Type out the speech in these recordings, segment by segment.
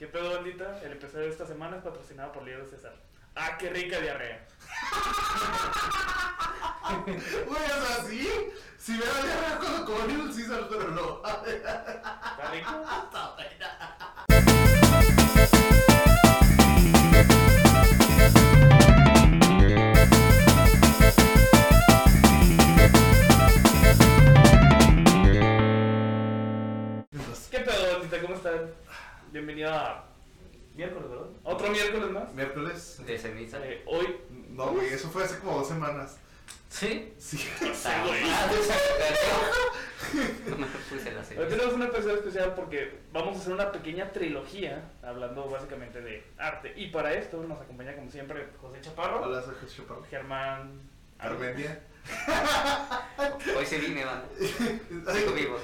¿Qué pedo, bandita? El episodio de esta semana es patrocinado por Líder César. ¡Ah, qué rica diarrea! Güey, o sea, sí. Si me da diarrea cuando como Little Caesar, pero no. ¿Está rico? Está buena. ¿Qué pedo, bandita? ¿Cómo están? Bienvenido a miércoles, ¿verdad? ¿Otro miércoles más? Miércoles. De ceniza. Eh, hoy, No, güey, eso fue hace como dos semanas. ¿Sí? Sí. Güey. No me puse la hoy tenemos un episodio especial porque vamos a hacer una pequeña trilogía hablando básicamente de arte. Y para esto nos acompaña, como siempre, José Chaparro, Hola, soy José Chaparro. Germán Armendia. Hoy se vine, man. Sigo vivo.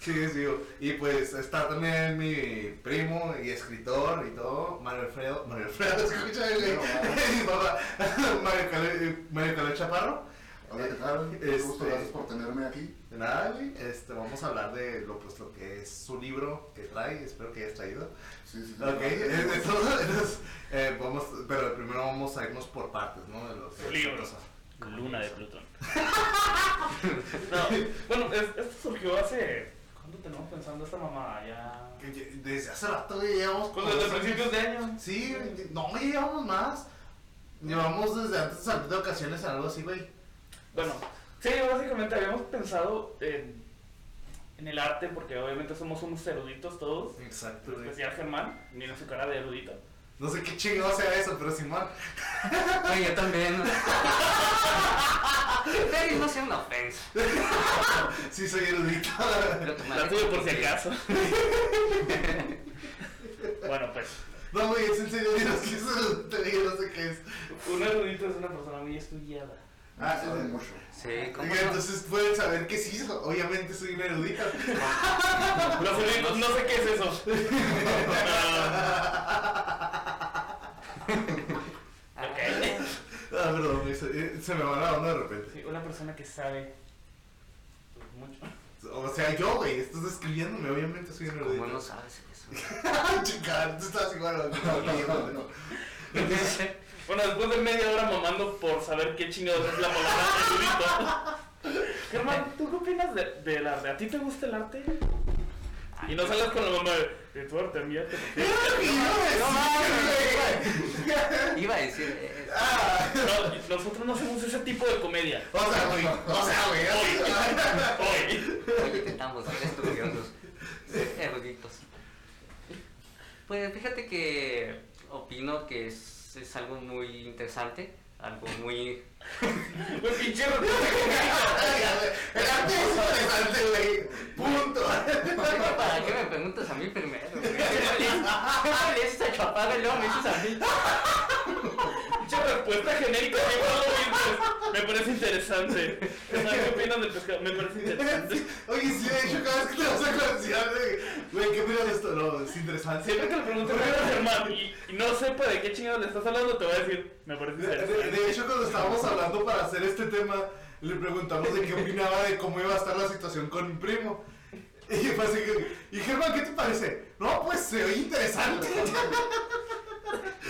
Sí, sí. Y pues está también mi primo y escritor y todo, Mario Alfredo. Mario Alfredo, escucha. Mi papá, Mario Calé, Mario Calé Chaparro. Hola, ¿qué tal? Este- gusto, gracias por tenerme aquí. De nada, güey. Este, vamos a hablar de lo, pues, lo que es su libro que trae. Espero que hayas traído. Sí, sí, sí. Ok, eh, entonces, eh, vamos, pero primero vamos a irnos por partes, ¿no? De los Su libro. Luna de Plutón. no, bueno, es- esto surgió hace. ¿Cuánto tenemos pensando esta mamá? Ya. Desde hace rato, güey, llevamos. Pues desde principios de año. Sí, güey, no, llevamos más. Llevamos desde antes de salir de ocasiones algo así, güey. Bueno, sí, básicamente habíamos pensado en, en el arte, porque obviamente somos unos eruditos todos. Exacto, En güey. especial Germán, mira su cara de erudito. No sé qué chingado sea eso, pero Simón. Oye, yo también. Pero no sea una ofensa. Sí, soy erudito. La tuve por si acaso. bueno, pues, No, güey, es en serio, Dios, que es erudito, güey, no sé qué es. un erudito es una persona muy estudiada. Ah, sí, Sabe sí. mucho. Sí, ¿cómo Oiga, entonces pueden saber que sí, obviamente soy un erudito. Los eruditos, no sé qué es eso. Ah, ok. Ah, perdón, güey, se, eh, se me va la onda de repente. Sí, una persona que sabe pues, mucho. O sea, yo, güey, estás describiéndome, obviamente soy un ¿Cómo erudito. no sabes eso? Chica, tú estás igual. Bueno, después de media hora mamando por saber qué chingados es la palabra erudito. Germán, ¿tú qué opinas de, del arte? ¿A ti te gusta el arte? Y no salgas con la mamá de, de tu arte, mía. No Iba a decir. Eh, Ah, No, nosotros no hacemos ese tipo de comedia. o sea, güey, o sea, güey. Hoy. Hoy intentamos ser estudiosos, eruditos. Pues fíjate que opino que es, es algo muy interesante, algo muy... Pues pinche El arte es interesante, güey. Punto. ¿Para qué me preguntas a mí primero? güey? Le dices a Chaparro y luego me dices a mí. Pinche respuesta genérica. igual. Me parece interesante. ¿Qué opinas del pescado? Me parece interesante. Oye, sí, de hecho, cada vez que te vas a conocer, güey, ¿qué opinas de esto? No, es interesante. Siempre que le pregunto a Germán y, y no sepa de qué chingados le estás hablando, te voy a decir, me parece De, de- interesante. de hecho, cuando estábamos hablando para hacer este tema, le preguntamos de qué opinaba de cómo iba a estar la situación con mi primo. Y fue así que, y Germán, ¿qué te parece? No, pues se oye interesante.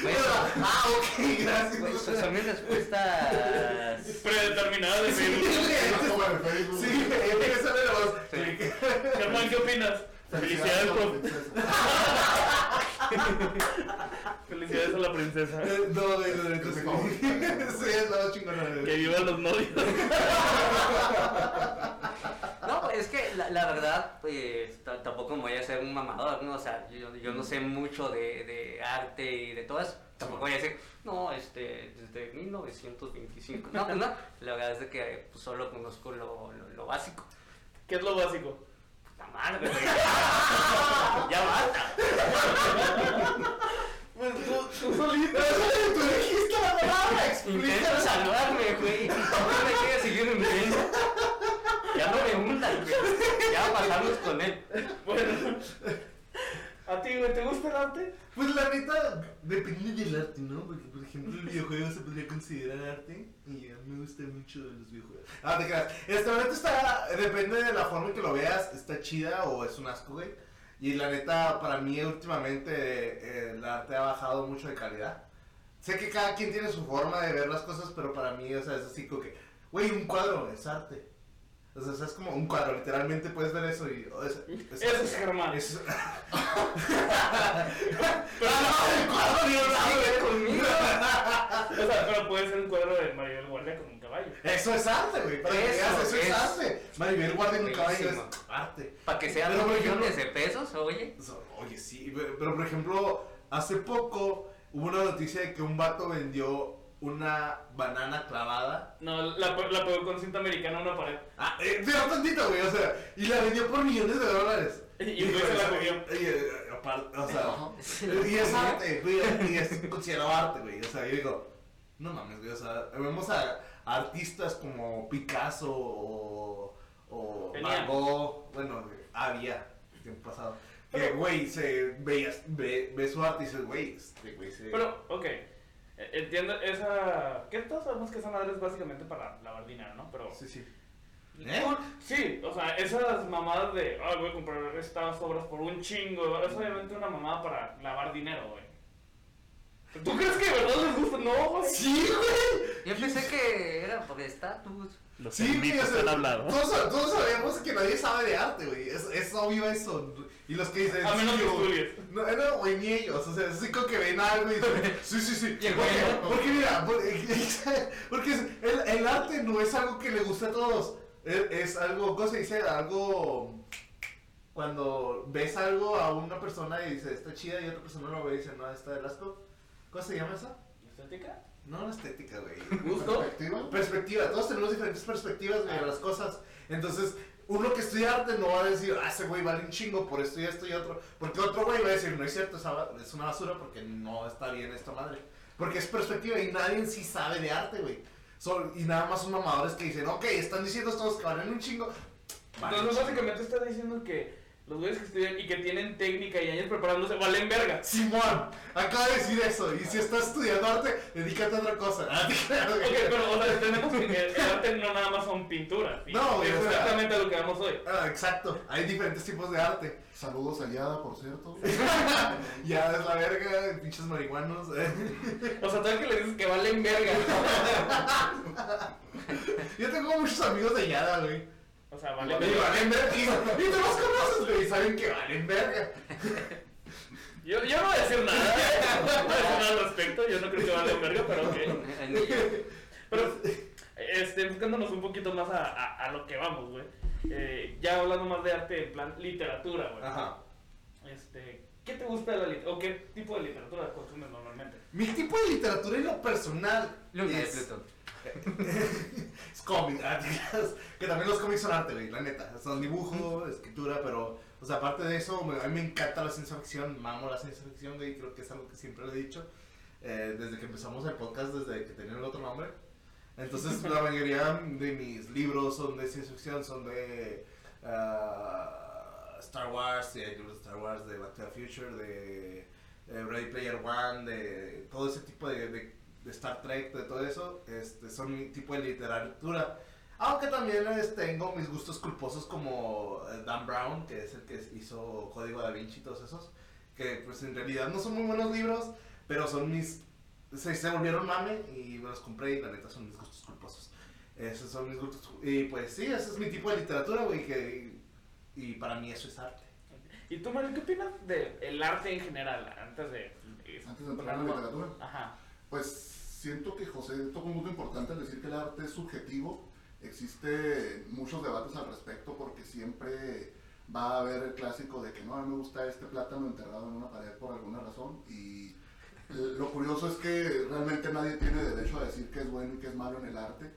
Bueno, ah, ok, gracias. pues, son mis respuestas... Predeterminada de Sí, Facebook. Facebook. sí, esa me la voz. Sí. Germán, ¿qué opinas? Felicidades, por... Felicidades a la princesa. Eh, No, güey, no, no, sí. Sí, es la chingona. Que vivan los novios. No, es que la, la verdad, pues tampoco me voy a ser un mamador, ¿no? O sea, yo, yo no sé mucho de, de arte y de todo eso. Tampoco voy a decir, no, este, desde 1925. No, pues no. La verdad es de que pues, solo conozco lo, lo, lo básico. ¿Qué es lo básico? Puta madre, güey. ya basta. Pues tú, tú solito. Tú dijiste la palabra, Intento explícalo. salvarme, güey. No me quieres seguir hundiendo. Ya no me hundas, güey. Ya pasamos con él. Bueno. ¿A ti, güey, te gusta el arte? Pues la neta, depende del arte, ¿no? Porque, por ejemplo, el videojuego se podría considerar arte y a mí me gusta mucho los videojuegos. Ah, te creas. Este momento está, depende de la forma en que lo veas, está chida o es un asco, güey. Y la neta, para mí últimamente eh, el arte ha bajado mucho de calidad. Sé que cada quien tiene su forma de ver las cosas, pero para mí, o sea, es así como que, güey, un cuadro es arte. O sea, es como un cuadro, literalmente puedes ver eso y... oh, es, es- Ese es Germán. es- Pero no, el cuadro ni un conmigo. O sea, pero puede ser un cuadro de Maribel Guardia caballo. Eso es arte, güey. Para que Eso veas, eso es, es arte. Maribel guarda en un caballo es arte. Para que sean Pero, ejemplo- millones de pesos, oye. Oye, sí, pero, pero, por ejemplo, hace poco hubo una noticia de que un vato vendió una banana clavada. No, la, la pegó con cinta americana a una pared. Ah, eh, pero tantito, güey, o sea, y la vendió por millones de dólares. Y después se la comió. Y, eh, o sea, y es arte, güey, y es considerado arte, güey. O sea, yo digo, no mames, güey, o sea, vemos a, a artistas como Picasso o, o Gogh, bueno, había, el tiempo pasado. Que, güey, se veías, ve, ve su arte y dices, güey, este güey se... Pero, ok. eh, Entiendo esa. Que todos sabemos que esa madre es básicamente para lavar dinero, ¿no? Pero. Sí, sí. ¿Eh? Sí, o sea, esas mamadas de. Ah, voy a comprar estas obras por un chingo. Es obviamente una mamada para lavar dinero, güey. ¿Tú crees que de verdad les gusta? No, güey. Sí, güey. Yo pensé que era por estatus. Los Sí, güey, o enmitos sea, han hablado. Todos, todos sabemos que nadie sabe de arte, güey. Es, es obvio eso. Y los que dicen. A menos sí, que estudies. No, no, güey, ni ellos. O sea, es como que ven algo y dicen. Sí, sí, sí. Y el Porque, mira, porque, porque el, el arte no es algo que le guste a todos. Es, es algo, ¿cómo se dice? Algo. Cuando ves algo a una persona y dice está chida y otra persona lo ve y dice no, está de asco. ¿Cómo se llama eso? ¿Estética? No, la estética, güey. ¿Gusto? ¿Perspectiva? Perspectiva, todos tenemos diferentes perspectivas güey, de las cosas. Entonces, uno que estudia arte no va a decir, ah, ese güey vale un chingo por esto y esto y otro. Porque otro güey va a decir, no es cierto, es una basura porque no está bien esta madre. Porque es perspectiva y nadie en sí sabe de arte, güey. Y nada más son mamadores que dicen, ok, están diciendo todos que valen un chingo. Valen Entonces, básicamente está diciendo que los güeyes que estudian y que tienen técnica y años preparándose valen verga. Simón, acaba de decir eso. Y si estás estudiando arte, dedícate a otra cosa. Ah. Ok, pero o sea, entendemos que el arte no nada más son pinturas. No, Es o sea- exactamente a lo que vamos hoy. Ah, exacto, hay diferentes tipos de arte. Saludos a Yada, por cierto. Ya es la verga, pinches marihuanos. eh. O sea, todavía que le dices que valen verga. Yo tengo muchos amigos de Yada, güey. O sea, valen Y valen verga. Y, y tú los conoces, güey. Y saben que valen verga. Yo, yo no voy a decir nada. ¿eh? No voy a decir nada al respecto. Yo no creo que valen verga, pero ok. Pero, este, buscándonos un poquito más a, a, a lo que vamos, güey. Eh, ya hablando más de arte en plan literatura, güey. Ajá. Este, ¿qué te gusta de la literatura? ¿O qué tipo de literatura consumes normalmente? Mi tipo de literatura en lo personal de es, Plutón. es cómic. ah, que también los cómics son arte, güey, la neta. Son dibujo, escritura, pero, o sea, aparte de eso, a mí me encanta la ciencia ficción. Mamo la ciencia ficción, güey. Creo que es algo que siempre lo he dicho. eh, desde que empezamos el podcast, desde que tenía el otro nombre. Entonces, la mayoría de mis libros son de ciencia ficción, son de ah, Star Wars, de libros de Star Wars, de Back to the Future, de eh, Ready Player One, de todo ese tipo de, de- de Star Trek, de todo eso, este, son mi tipo de literatura. Aunque también este, tengo mis gustos culposos como eh, Dan Brown, que es el que hizo Código Da Vinci y todos esos, que pues en realidad no son muy buenos libros, pero son mis... Se, se volvieron mame y me los compré y la neta son mis gustos culposos. Esos son mis gustos. Y pues sí, ese es mi tipo de literatura, güey, que... Y para mí eso es arte. ¿Y tú, Mario, qué opinas del arte en general? Antes de. Antes de entrar en la literatura. Ajá. Pues siento que José tocó un punto importante al decir que el arte es subjetivo. Existe muchos debates al respecto porque siempre va a haber el clásico de que no, a mí me gusta este plátano enterrado en una pared por alguna razón. Y lo curioso es que realmente nadie tiene derecho a decir qué es bueno y qué es malo en el arte.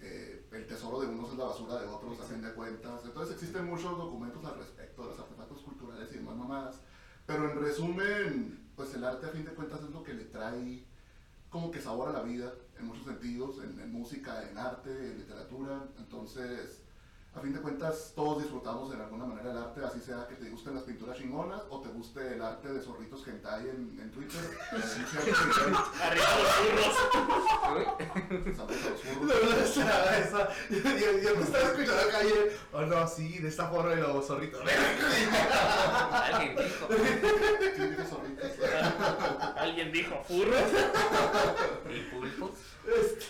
Eh, el tesoro de unos es la basura de otros, a fin de cuentas. Entonces existen muchos documentos al respecto de los artefactos culturales y demás mamadas. Pero en resumen, pues el arte a fin de cuentas es lo que le trae como que sabor a la vida en muchos sentidos, en, en música, en arte, en literatura. Entonces, a fin de cuentas todos disfrutamos de alguna manera el arte, así sea que te gusten las pinturas chingonas o te guste el arte de zorritos hentai en, en Twitter. Eh, Arriba los burros. Saludos a los Yo, te estaba escuchando acá ayer. Oh no, sí, de esta forma y los zorritos. Alguien dijo. ¿Quién dijo zorritos? Alguien dijo furros. Y pulpos.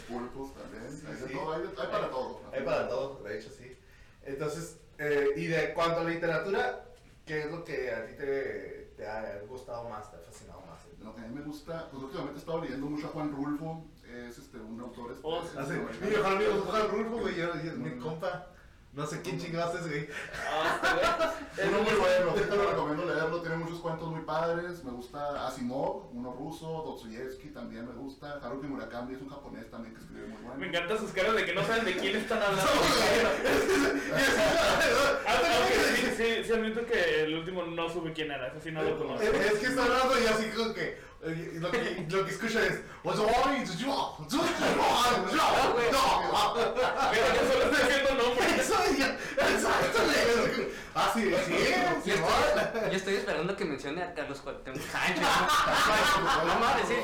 Pulpos también. Hay de Sí. todo, hay, para todo. Hay para todo, de hecho, sí. Entonces, eh, y de cuanto a literatura, ¿qué es lo que a ti te, te ha gustado más, te ha fascinado más? Lo que a mí me gusta, pues últimamente he estado leyendo mucho a Juan Rulfo, es este, un autor este, Oh. Así, este, mi mejor amigo es Juan Rulfo, güey, mi compa. No sé quién chingados es, güey. Ah, este Uno muy bueno, te lo recomiendo leerlo, tiene muchos cuentos muy padres, me gusta Asimov, uno ruso, Dostoyevsky también me gusta, Haruki Murakami es un japonés también que escribe muy bueno. Me encantan sus caras de que no saben de quién están hablando. Aunque sí, sí, sí admito que el último no supe quién era, eso sí no lo conozco. Es, que está hablando y así como que lo que, lo que escucha es "What's wrong with you? What's wrong with you?" No, Pero solo estoy haciendo nombres. Eso, exacto. Ah, sí, sí, sí, yo estoy esperando que mencione a Carlos Cuauhtémoc Sánchez. No mames, sí.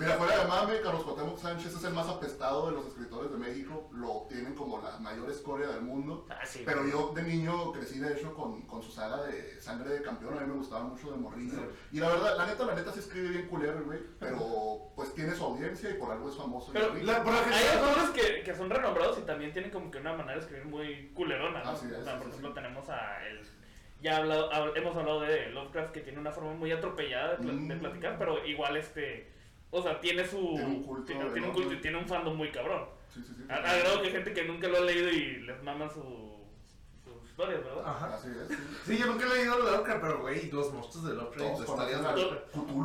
Mira, fuera de mame, Carlos Cuauhtémoc Sánchez es el más apestado de los escritores de México, lo tienen como la mayor escoria del mundo. Ah, sí. Pero yo de niño crecí de hecho con, con su saga de Sangre de Campeón, a mí me gustaba mucho de morrillo. Y la verdad, la neta, la neta sí escribe bien culero, güey, pero pues tiene su audiencia y por algo es famoso. Pero Y- La- por lo Hay autores que, que son renombrados y también tienen como que una manera de escribir muy culerona, ¿no? Así es, o sea, sí, por sí, ejemplo, sí. tenemos a el... Ya hablado, hab- hemos hablado de Lovecraft que tiene una forma muy atropellada de Mm. platicar, pero igual este... O sea, tiene su... Tiene un culto tiene, tiene un culto y tiene un fandom muy cabrón. Sí, sí, sí. A, a grado que hay gente que nunca lo ha leído y les maman su, sus historias, ¿verdad? Ajá. Así es. sí. Sí, yo nunca he leído Lovecraft, pero güey, los monstruos de Lovecraft, de a Cthulhu.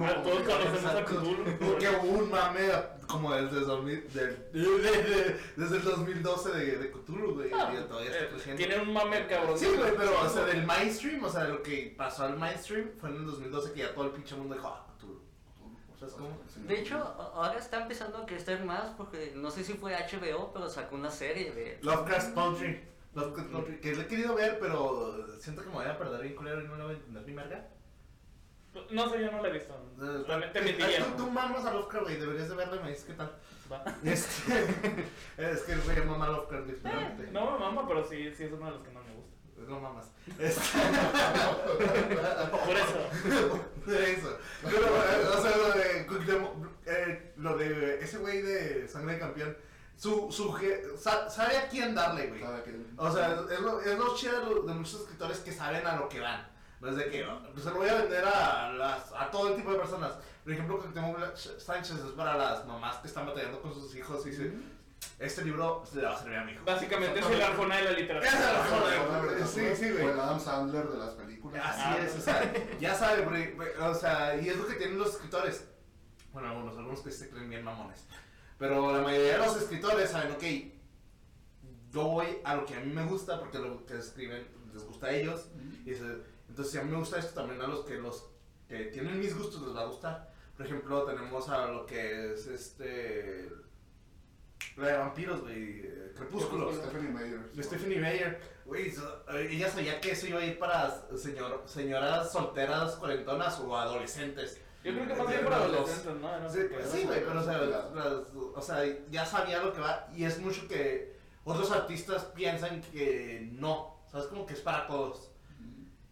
Ah, como todos conocemos a. Cthulhu. Porque hubo un mame como desde, 2000, del- de- de- desde el 2012 de, de Cthulhu, güey. Ah, todavía está eh, creciendo. tiene un mame cabrón. Sí, güey, pero o sea, del mainstream, o sea, lo que pasó al mainstream fue en el 2012 que ya todo el pinche mundo dijo, Cthulhu. ¿Sabes cómo? De hecho, ahora está empezando a crecer más porque no sé si fue HBO, pero sacó una serie de... Lovecraft Country. Lovecraft Country, que lo he querido ver, pero siento que me voy a perder bien culero y no lo voy a entender ni merga. No sé, yo no la he visto. Realmente mentiría. tú, tú mamas a Lovecraft, güey, deberías de verlo y me dices qué tal. Va. Este, es que el güey mama a Lovecraft, literalmente. No me mama, pero sí, sí es uno de los que más me gusta. No mamas. Este, Por eso. de eso. Pero, eh, o sea, lo de, Cuauhtémoc, eh, lo de ese güey de Sangre de Campeón, su, su, sabe a quién darle, güey. O sea, es lo, es lo chido de, lo- de muchos escritores que saben a lo que van. No es de que, pues se lo voy a vender a, las, a todo el tipo de personas. Por ejemplo, que tengo Sánchez es para las mamás que están batallando con sus hijos y dice, este libro se le va a servir a mi hijo. Básicamente es el arjona de la Es el literatura. Arjona. Sí, sí, güey. O el Adam Sandler de las películas. Así Ah, es, o sea, ya sabe, o sea, y es lo que tienen los escritores. Bueno, algunos, algunos que se creen bien mamones. Pero la mayoría de los escritores saben, ok, yo voy a lo que a mí me gusta porque lo que escriben les gusta a ellos. Y entonces, si a mí me gusta esto, también a los que los que tienen mis gustos les va a gustar. Por ejemplo, tenemos a lo que es este. La de vampiros, güey. eh, Crepúsculo. Stephanie Meyer. De Stephanie Meyer, güey, so- eh, ella sabía que eso iba a ir para señor, señoras solteras, cuarentonas o adolescentes. Yo creo que más bien para adolescentes, ¿no? No Sí, qué. sí, güey, pero o sea, las- o sea, ya sabía lo que va y es mucho que otros artistas piensan que no, sabes como que es para todos.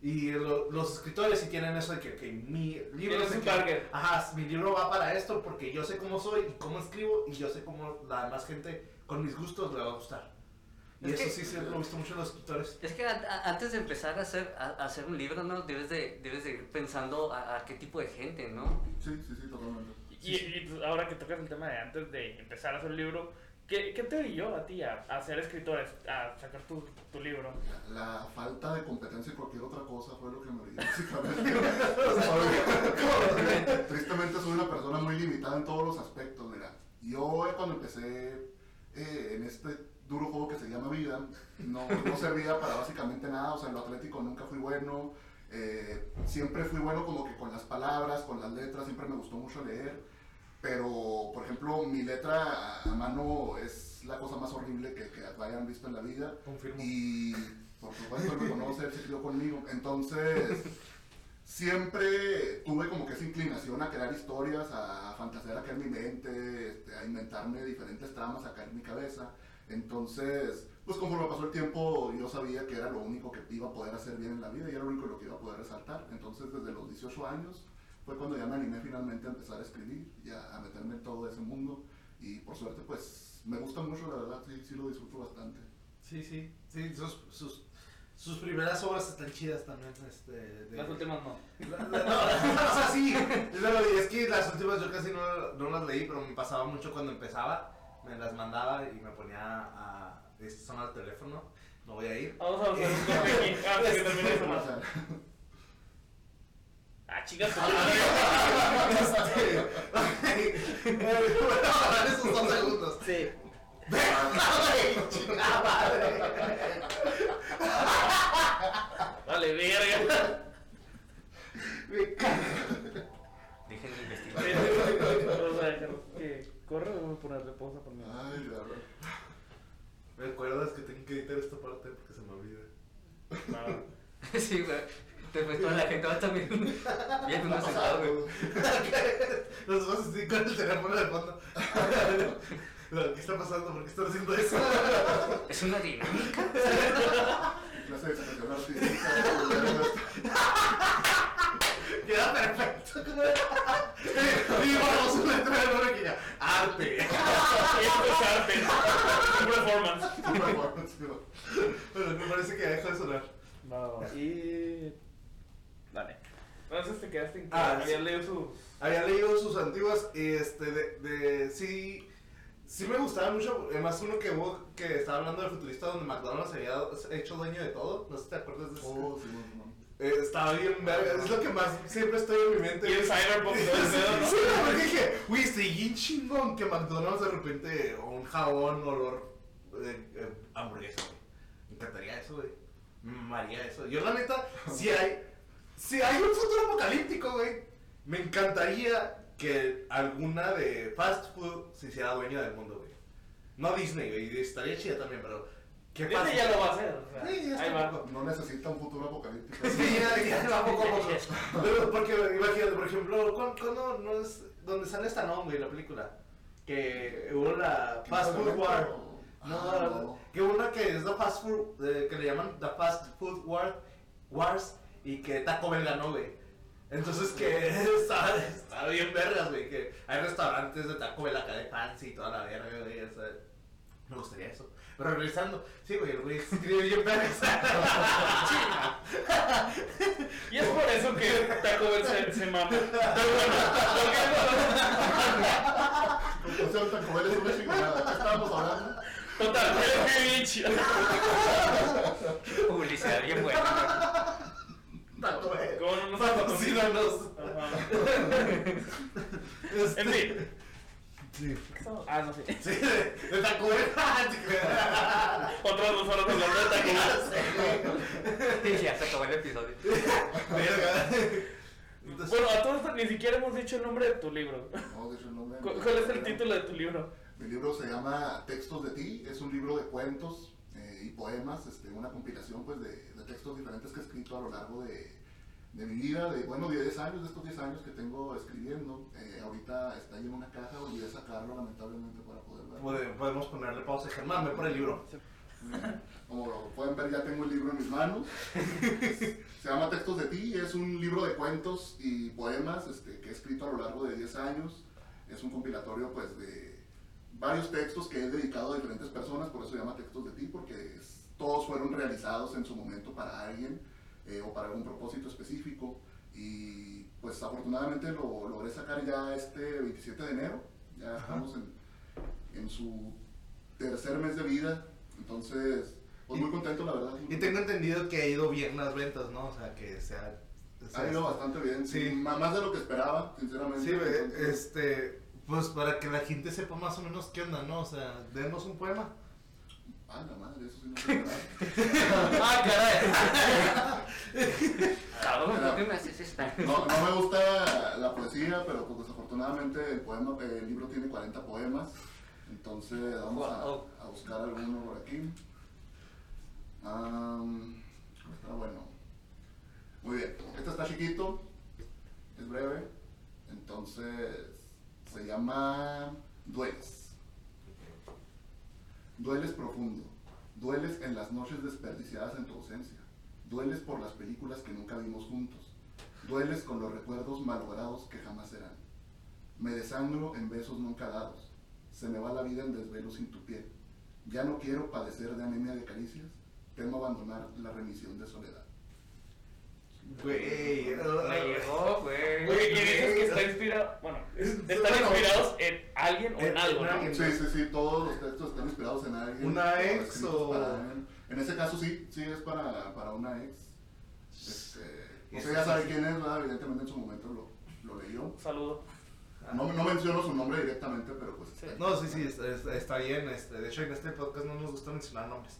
Y lo- los escritores sí tienen eso de que, que mi libro es target. Ajá, mi libro va para esto porque yo sé cómo soy y cómo escribo y yo sé cómo la demás gente con mis gustos le va a gustar. Y Es eso que- sí, sí lo he visto mucho en los escritores. Es que a- a- antes de empezar a hacer, a, a hacer un libro, ¿no? Debes de, debes de ir pensando a, a qué tipo de gente, ¿no? Sí, sí, sí, totalmente. Y, y tú- ahora que tocas el tema de antes de empezar a hacer un libro, ¿qué, qué te orilló a ti a, a ser escritor, a sacar tu, tu libro? La falta de competencia en cualquier otra cosa fue lo que me orilló, básicamente. Tristemente soy una persona muy limitada en todos los aspectos, mira. Yo eh, cuando empecé eh, en este duro juego que se llama vida, no, no servía para básicamente nada, o sea, en lo atlético nunca fui bueno, eh, siempre fui bueno como que con las palabras, con las letras, siempre me gustó mucho leer, pero, por ejemplo, mi letra a, mano es la cosa más horrible que, que hayan visto en la vida. Confirmo. Y por supuesto me conoce, él se crió conmigo. Entonces, siempre tuve como que esa inclinación a crear historias, a fantasear acá en mi mente, este, a inventarme diferentes tramas acá en mi cabeza. Entonces, pues conforme pasó el tiempo, yo sabía que era lo único que iba a poder hacer bien en la vida y era lo único que iba a poder resaltar. Entonces, desde los 18 años fue cuando ya me animé finalmente a empezar a escribir y a, a meterme en todo ese mundo. Y por suerte, pues me gusta mucho, la verdad, sí, sí lo disfruto bastante. Sí, sí, sí, sus, sus, sus primeras obras están chidas también. Este, de- Las últimas no. La- la- no, o sea, sí, no, es que las últimas yo casi no, no las leí, pero me pasaba mucho cuando empezaba, me las mandaba y me ponía a sonar el teléfono, no voy a ir. Vamos a hacer un aquí. Ah, que termine eso O más. sea, Ah, chicas, Este, esos dos segundos. Sí. Vale, verga. Dejen de investigar. Vamos a dejar que corre o vamos a ponerle pausa por mí. Ay, la verdad. Me acuerdas que tengo que editar esta parte porque se me olvida. No. Sí, güey. Después toda la gente va también viendo una sentado, güey. Los dos así con el teléfono de fondo. ¿Qué está pasando? ¿Por qué están haciendo eso? Es una dinámica. Clase de expresión artística. Queda perfecto. Y vamos un letrero que diga arte. Esto es arte. Un performance. Bueno, me parece que ya dejó de sonar. No, y. Entonces te quedaste en que Ah, habías sí. leído sus. Había leído sus antiguas y este, de, de sí, sí me gustaba mucho, además uno que hubo, que estaba hablando del futurista donde McDonald's se había hecho dueño de todo, no sé si te acuerdas de eso. Oh, sí, no, no. Eh, estaba bien verga, es lo que más siempre estoy en mi mente. Y el Cyberpunk todo el pedo, ¿no? Sí, porque dije, güey, estoy bien chingón que McDonald's de repente, o un jabón olor eh, eh, hamburguesa, güey. Me encantaría eso, güey. Me mamaría eso. Yo, la neta, si hay, si hay un futuro apocalíptico, güey, me encantaría que alguna de fast food se hiciera dueña del mundo, güey. No Disney, güey, estaría chida también, pero. ¿Qué Disney pasa? ya lo va a hacer. O sea, Sí, ya ahí está va. No necesita un futuro apocalíptico. Sí, ya, ya va poco a poco. Pero porque, imagínate, por ejemplo, ¿cuándo, cuándo no es donde sale esta güey, la película? Que hubo la Fast Food War. No, Ah, no. que una que es la Fast Food, eh, que le llaman la Fast Food War, Wars, y que Taco Bell ganó, güey. Entonces que está, está bien vergas, güey, que hay restaurantes de Taco Bell acá de fancy y toda la verga, güey, o sea, me gustaría eso. Pero regresando, sí, güey, el güey escribe bien vergas. Y es por eso que Taco Bell se, se mama. Conclusión, Taco Bell es una chingonada. ¿Qué estábamos hablando? ¿qué- Total, bien chido. Publicidad bien buena. Taco Bell. ¿Cómo no nos Patrocínanos. Ajá. Este, En fin. Sí. Ah, no sé. Sí, de, de Taco Bell. Otras dos horas hablando de Taco Bell. Y ya se acabó el episodio. Bueno, a todos ni siquiera hemos dicho el nombre de tu libro. No, de hecho, el nombre. ¿Cu- ¿Cuál es el título de tu libro? Mi libro se llama Textos de ti, es un libro de cuentos eh, y poemas, este, una compilación pues, de, de textos diferentes que he escrito a lo largo de, de mi vida, de, bueno, de 10 años, de estos 10 años que tengo escribiendo. Eh, ahorita está ahí en una caja, olvidé sacarlo lamentablemente para poder verlo. Pode- Podemos ponerle pausa. Germán, ve por el libro. Como lo pueden ver, ya tengo el libro en mis manos. Se llama Textos de ti, es un libro de cuentos y poemas este, que he escrito a lo largo de 10 años. Es un compilatorio pues de varios textos que he dedicado a diferentes personas, por eso se llama Textos de ti, porque es- todos fueron realizados en su momento para alguien eh, o para algún propósito específico. Y pues afortunadamente lo logré sacar ya este 27 de enero, ya estamos en, en su tercer mes de vida, entonces pues muy contento la verdad. Y tengo entendido que ha ido bien las ventas, ¿no? O sea, que se ha... se Ha ido bastante bien, sí. Sí. Más de lo que esperaba, sinceramente. Sí, este... Pues para que la gente sepa más o menos qué onda, ¿no? O sea, denos un poema. Ah, la madre, eso sí no. ¡Ah, caray! Cabrón, ¿por qué me haces esta? No, no me gusta la poesía, pero pues desafortunadamente el, poema, el libro tiene 40 poemas. Entonces vamos a, Wow. a buscar alguno por aquí. Está bueno. Muy bien. Este está chiquito, es breve. Entonces se llama Dueles. Dueles profundo. Dueles en las noches desperdiciadas en tu ausencia. Dueles por las películas que nunca vimos juntos. Dueles con los recuerdos malogrados que jamás serán. Me desangro en besos nunca dados. Se me va la vida en desvelo sin tu piel. Ya no quiero padecer de anemia de caricias. Temo abandonar la remisión de soledad. Güey. Me llegó, güey. Güey, y dices que está inspirado. Bueno, están bueno. inspirados en alguien o en En- algo, en ¿no? Sí, sí, sí, todos los textos están inspirados en alguien. ¿Una ex o- para. En ese caso sí, sí es para, para una ex. Este, sea, ya sabe sí. quién es, ¿verdad? evidentemente en su momento lo, lo leyó. Saludo. No, no menciono su nombre directamente, pero pues Sí. está- No, sí, sí, está, bien. Este, de hecho, en este podcast no nos gusta mencionar nombres.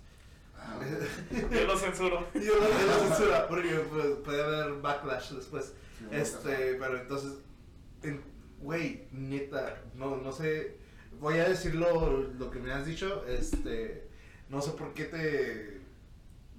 Ah, Yo lo censuro. Yo no yo no censura porque pues, puede haber backlash después. sí, Este, pero entonces, en- güey, neta, no, no sé, voy a decir lo, lo que me has dicho, este, no sé por qué te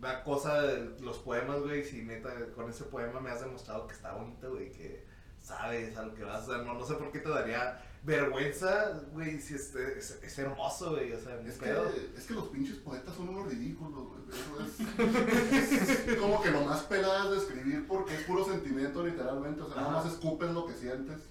da cosa los poemas, güey, si neta con ese poema me has demostrado que está bonito, güey, que sabes a lo que vas, o sea, no, no sé por qué te daría vergüenza, güey, si es, es, es hermoso, güey, o sea, Es que, es que los pinches poetas son unos ridículos, güey. Eso es, es como que lo más peladas de escribir porque es puro sentimiento, literalmente. O sea, nada Ajá. más escupes lo que sientes.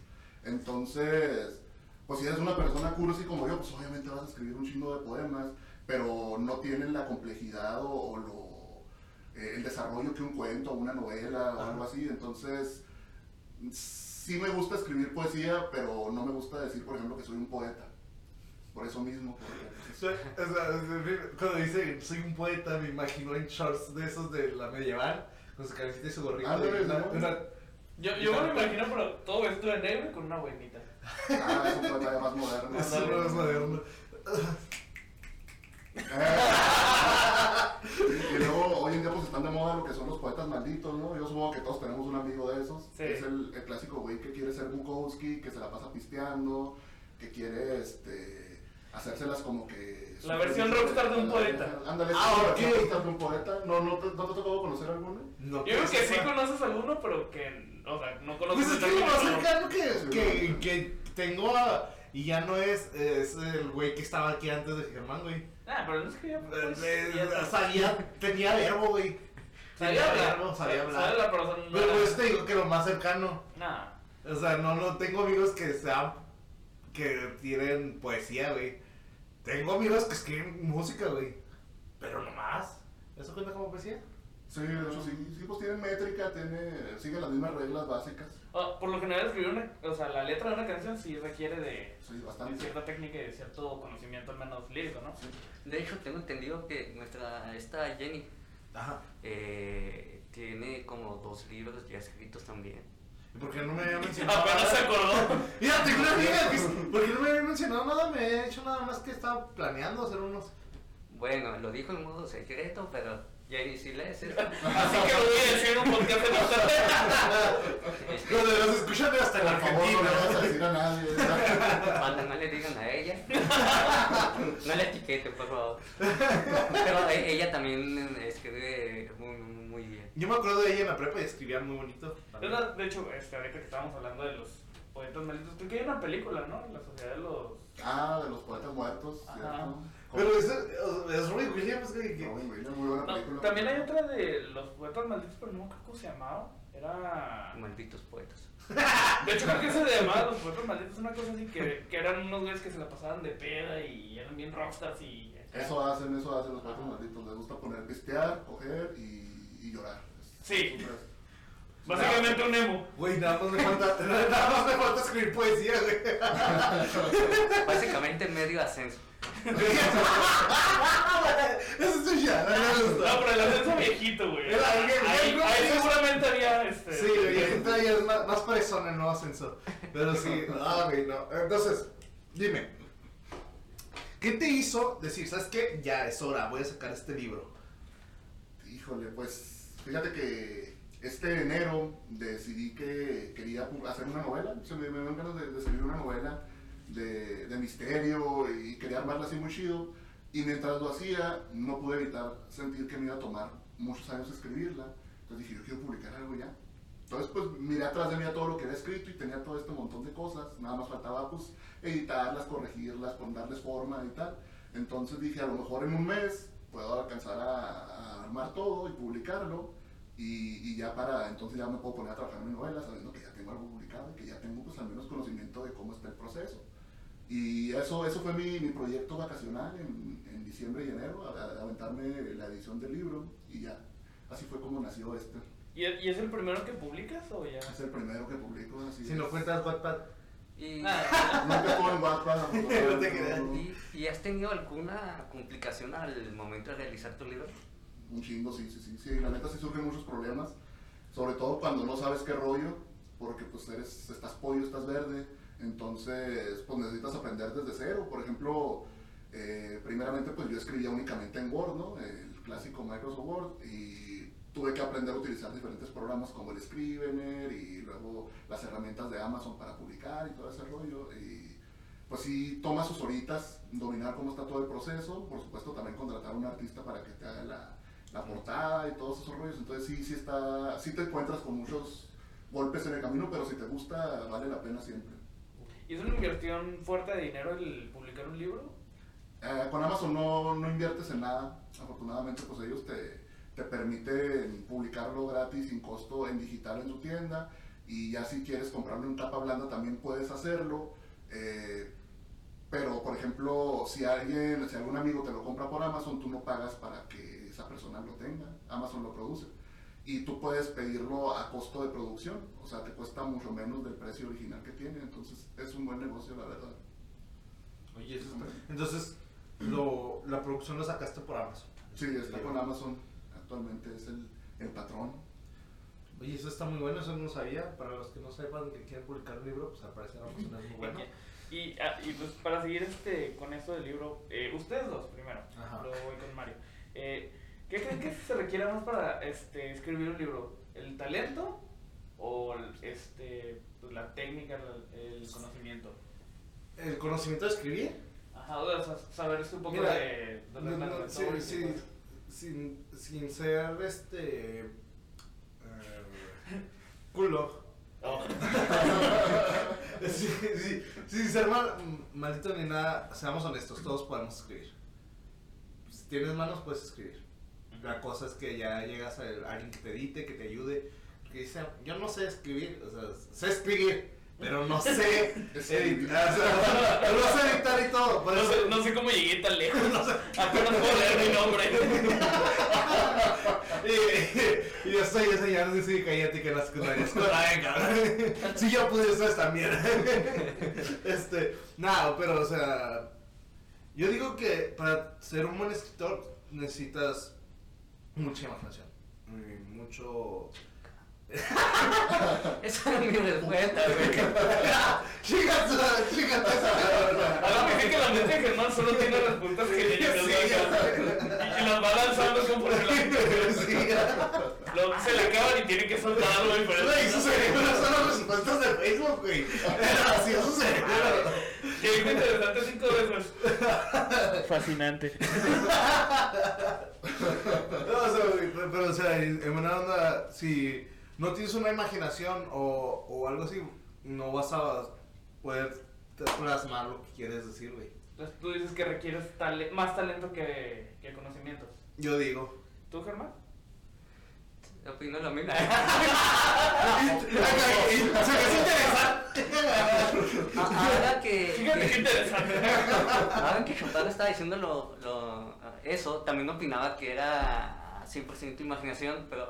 Entonces, pues si eres una persona cursi como yo, pues obviamente vas a escribir un chingo de poemas, pero no tienen la complejidad o, o lo, eh, el desarrollo que un cuento o una novela o Ajá. algo así. Entonces, sí me gusta escribir poesía, pero no me gusta decir, por ejemplo, que soy un poeta. Por eso mismo, porque O sea, o sea, cuando dice soy un poeta, me imagino en shorts de esos de la medieval, con su camiseta y su gorrito. Una- Yo, yo me lo imagino, pero todo esto de negro y con una buenita. Ah, es un poeta más moderno. es un más moderno. y luego hoy en día pues están de moda lo que son los poetas malditos, ¿no? Yo supongo que todos tenemos un amigo de esos. Sí. Es el, el clásico güey que quiere ser Bukowski, que se la pasa pisteando, que quiere este hacérselas como que... La versión rockstar de un poeta. Ándale, Ah, versión rockstar de un poeta. ¿No, no, te, ¿No te ha tocado conocer alguno? No, Yo creo que sí conoces alguno, pero que, o sea, no conoces Pues es el que lo más cercano que, que, que tengo a, y ya no es, es el güey que estaba aquí antes de Germán, güey. Ah, pero no es que yo. Eh, pues, eh, ya- sabía, tenía verbo, güey. Sabía hablar. verbo, sabía Sabía hablar. la persona. Pero pues te digo que lo más cercano. Nah. O sea, no, no tengo amigos que sean, que tienen poesía, güey. Tengo amigos que escriben música, güey. Pero no más. ¿Eso cuenta como poesía? Sí, de hecho sí. Sí, pues tienen métrica, tiene, siguen las mismas reglas básicas. Ah, por lo general, escribir una. O sea, la letra de una canción sí requiere de, Sí, de bastante. cierta técnica y de cierto conocimiento, al menos lírico, ¿no? Sí. De hecho, tengo entendido que nuestra, esta Jenny, Ajá. eh, tiene como dos libros ya escritos también. ¿Y por qué no me había mencionado? Apenas se acordó. Mira, tengo una amiga que. ¿Por qué no me había mencionado nada? Me había dicho nada más que estaba planeando hacer unos. Bueno, lo dijo en modo secreto, pero Jenny sí lees eso. Así que lo voy a decir en un podcast de. Este, Los de los escuchan hasta en Por favor, no le vas a Argentina. decir a nadie. Cuando no le digan a ella, no le etiqueten, por favor. Pero e- ella también escribe muy, muy bien. Yo me acuerdo de ella en la prepa y escribía muy bonito. La- De hecho, este, ahorita que estábamos hablando de los poetas malditos, creo que hay una película, ¿no? La sociedad de los. Ah, de los poetas muertos, Ajá. ¿cierto? Pero es, es Robbie Williams, güey. que- Robin Williams, muy buena No, película. también hay otra de los poetas malditos, pero no acuerdo cómo se llamaba. Era. Malditos poetas. De hecho, creo que se llamaba Los Poetas Malditos, una cosa así que, que eran unos güeyes que se la pasaban de peda y eran bien rockstars y. Eso hacen, eso hacen los poetas malditos. Les gusta poner pistear, coger y, y llorar. Es- Sí. es Básicamente un emo. Güey, nada más me falta, nada más me falta escribir poesía, güey. Básicamente medio ascenso. Eso es tuya, no me No, gusta. pero el ascenso viejito, güey. Era Ahí, seguramente había este. Sí, la gente ahí es más, más parezón el nuevo ascenso. Pero sí, ah, güey, no. Entonces, dime. ¿Qué te hizo decir, sabes qué? Ya es hora, voy a sacar este libro. Híjole, pues fíjate que este enero decidí que quería hacer una novela. Se me, me dieron ganas de, de escribir una novela de, misterio y quería armarla así muy chido. Y mientras lo hacía, no pude evitar sentir que me iba a tomar muchos años escribirla. Entonces dije, yo quiero publicar algo ya. Entonces, pues miré atrás de mí a todo lo que había escrito y tenía todo este montón de cosas. Nada más faltaba, pues, editarlas, corregirlas, pon- darles forma y tal. Entonces dije, a lo mejor en un mes puedo alcanzar a, armar todo y publicarlo. Y, y ya para, entonces ya me puedo poner a trabajar en mi novela sabiendo que ya tengo algo publicado y que ya tengo, pues, al menos conocimiento de cómo está el proceso. Y eso, eso fue mi, mi proyecto vacacional en, en diciembre y enero, a, a- aventarme la edición del libro y ya. Así fue como nació este. ¿Y, ¿Y es el primero que publicas o ya? Es el primero que publico. Así Si no es. cuentas Wattpad. Y, Ah, No te pongo en Wattpad, No te creas. no, no. y, ¿y has tenido alguna complicación al momento de realizar tu libro? Un chingo, sí, sí, sí, sí. La neta sí surgen muchos problemas. Sobre todo cuando no sabes qué rollo, porque pues eres, estás pollo, estás verde. Entonces, pues necesitas aprender desde cero. Por ejemplo, eh, primeramente pues yo escribía únicamente en Word, ¿no? El clásico Microsoft Word. Y tuve que aprender a utilizar diferentes programas como el Scrivener y luego las herramientas de Amazon para publicar y todo ese rollo. Y pues sí, toma sus horitas dominar cómo está todo el proceso. Por supuesto, también contratar a un artista para que te haga la, la portada y todos esos rollos. Entonces sí, sí está, sí te encuentras con muchos golpes en el camino, pero si te gusta, vale la pena siempre. ¿Y es una inversión fuerte de dinero el publicar un libro? Eh, con Amazon no, no inviertes en nada. Afortunadamente, pues ellos te, te permiten publicarlo gratis, sin costo, en digital en su tienda. Y ya si quieres comprarlo en tapa blanda, también puedes hacerlo. Eh, pero, por ejemplo, si alguien, si algún amigo te lo compra por Amazon, tú no pagas para que esa persona lo tenga. Amazon lo produce. Y tú puedes pedirlo a costo de producción. O sea, te cuesta mucho menos del precio original que tiene. Entonces, es un buen negocio, la verdad. Oye, eso está- Entonces, lo, la producción lo sacaste por Amazon. Sí, está con Amazon. Actualmente es el, el patrón. Oye, eso está muy bueno, eso no sabía. Para los que no sepan que quieren publicar un libro, pues aparece en Amazon, es muy bueno. Y, ah, y pues para seguir este, con esto del libro, eh, ustedes dos primero, Ajá. luego voy con Mario. Eh, ¿Qué creen que se requiere más para este, escribir un libro? ¿El talento o el- este, pues, la técnica, el conocimiento? ¿El conocimiento de escribir? Ajá, o sea, saber un poco Mira, de, de No, sí, sin, sin ser este. eh, culo. Oh, Sí, sí, sin ser mal, maldito ni nada, seamos honestos, todos podemos escribir. Si tienes manos, puedes escribir. La cosa es que ya llegas a alguien que te edite, que te ayude, que dice, yo no sé escribir, o sea, sé escribir, pero no sé editar, o sea, no sé editar y todo. Por no, eso, sé, no sé cómo llegué tan lejos, apenas puedo leer mi nombre. y, y yo estoy enseñando y sí, cállate que las secundaria cabrón. Si yo pude esta mierda. Este, nada, pero o sea, yo digo que para ser un buen escritor necesitas mucha imaginación. y Mucho. Esa era mi respuesta, güey. Chígate esa A la que la mente de Germán solo tiene respuestas geniales. Sí, y, y las va lanzando conforme las Sí, Luego se le acaban y tiene que soltar algo diferente. Güey, su cerebro son las respuestas de Facebook, güey. Así es su cerebro. Que dijo interesante cinco veces. Fascinante. No, o sea, güey, pero, pero, o sea, en en buena onda, si no tienes una imaginación o, o algo así, no vas a poder plasmar lo que quieres decir, güey. Entonces tú dices que requieres tale- más talento que, que conocimientos. Yo digo. ¿Tú, Germán? Opino lo mismo. Interesante. Ahora que. Fíjate qué que- interesante. Ahora que Chopin estaba diciendo lo, lo- eso, también opinaba que era 100% imaginación, pero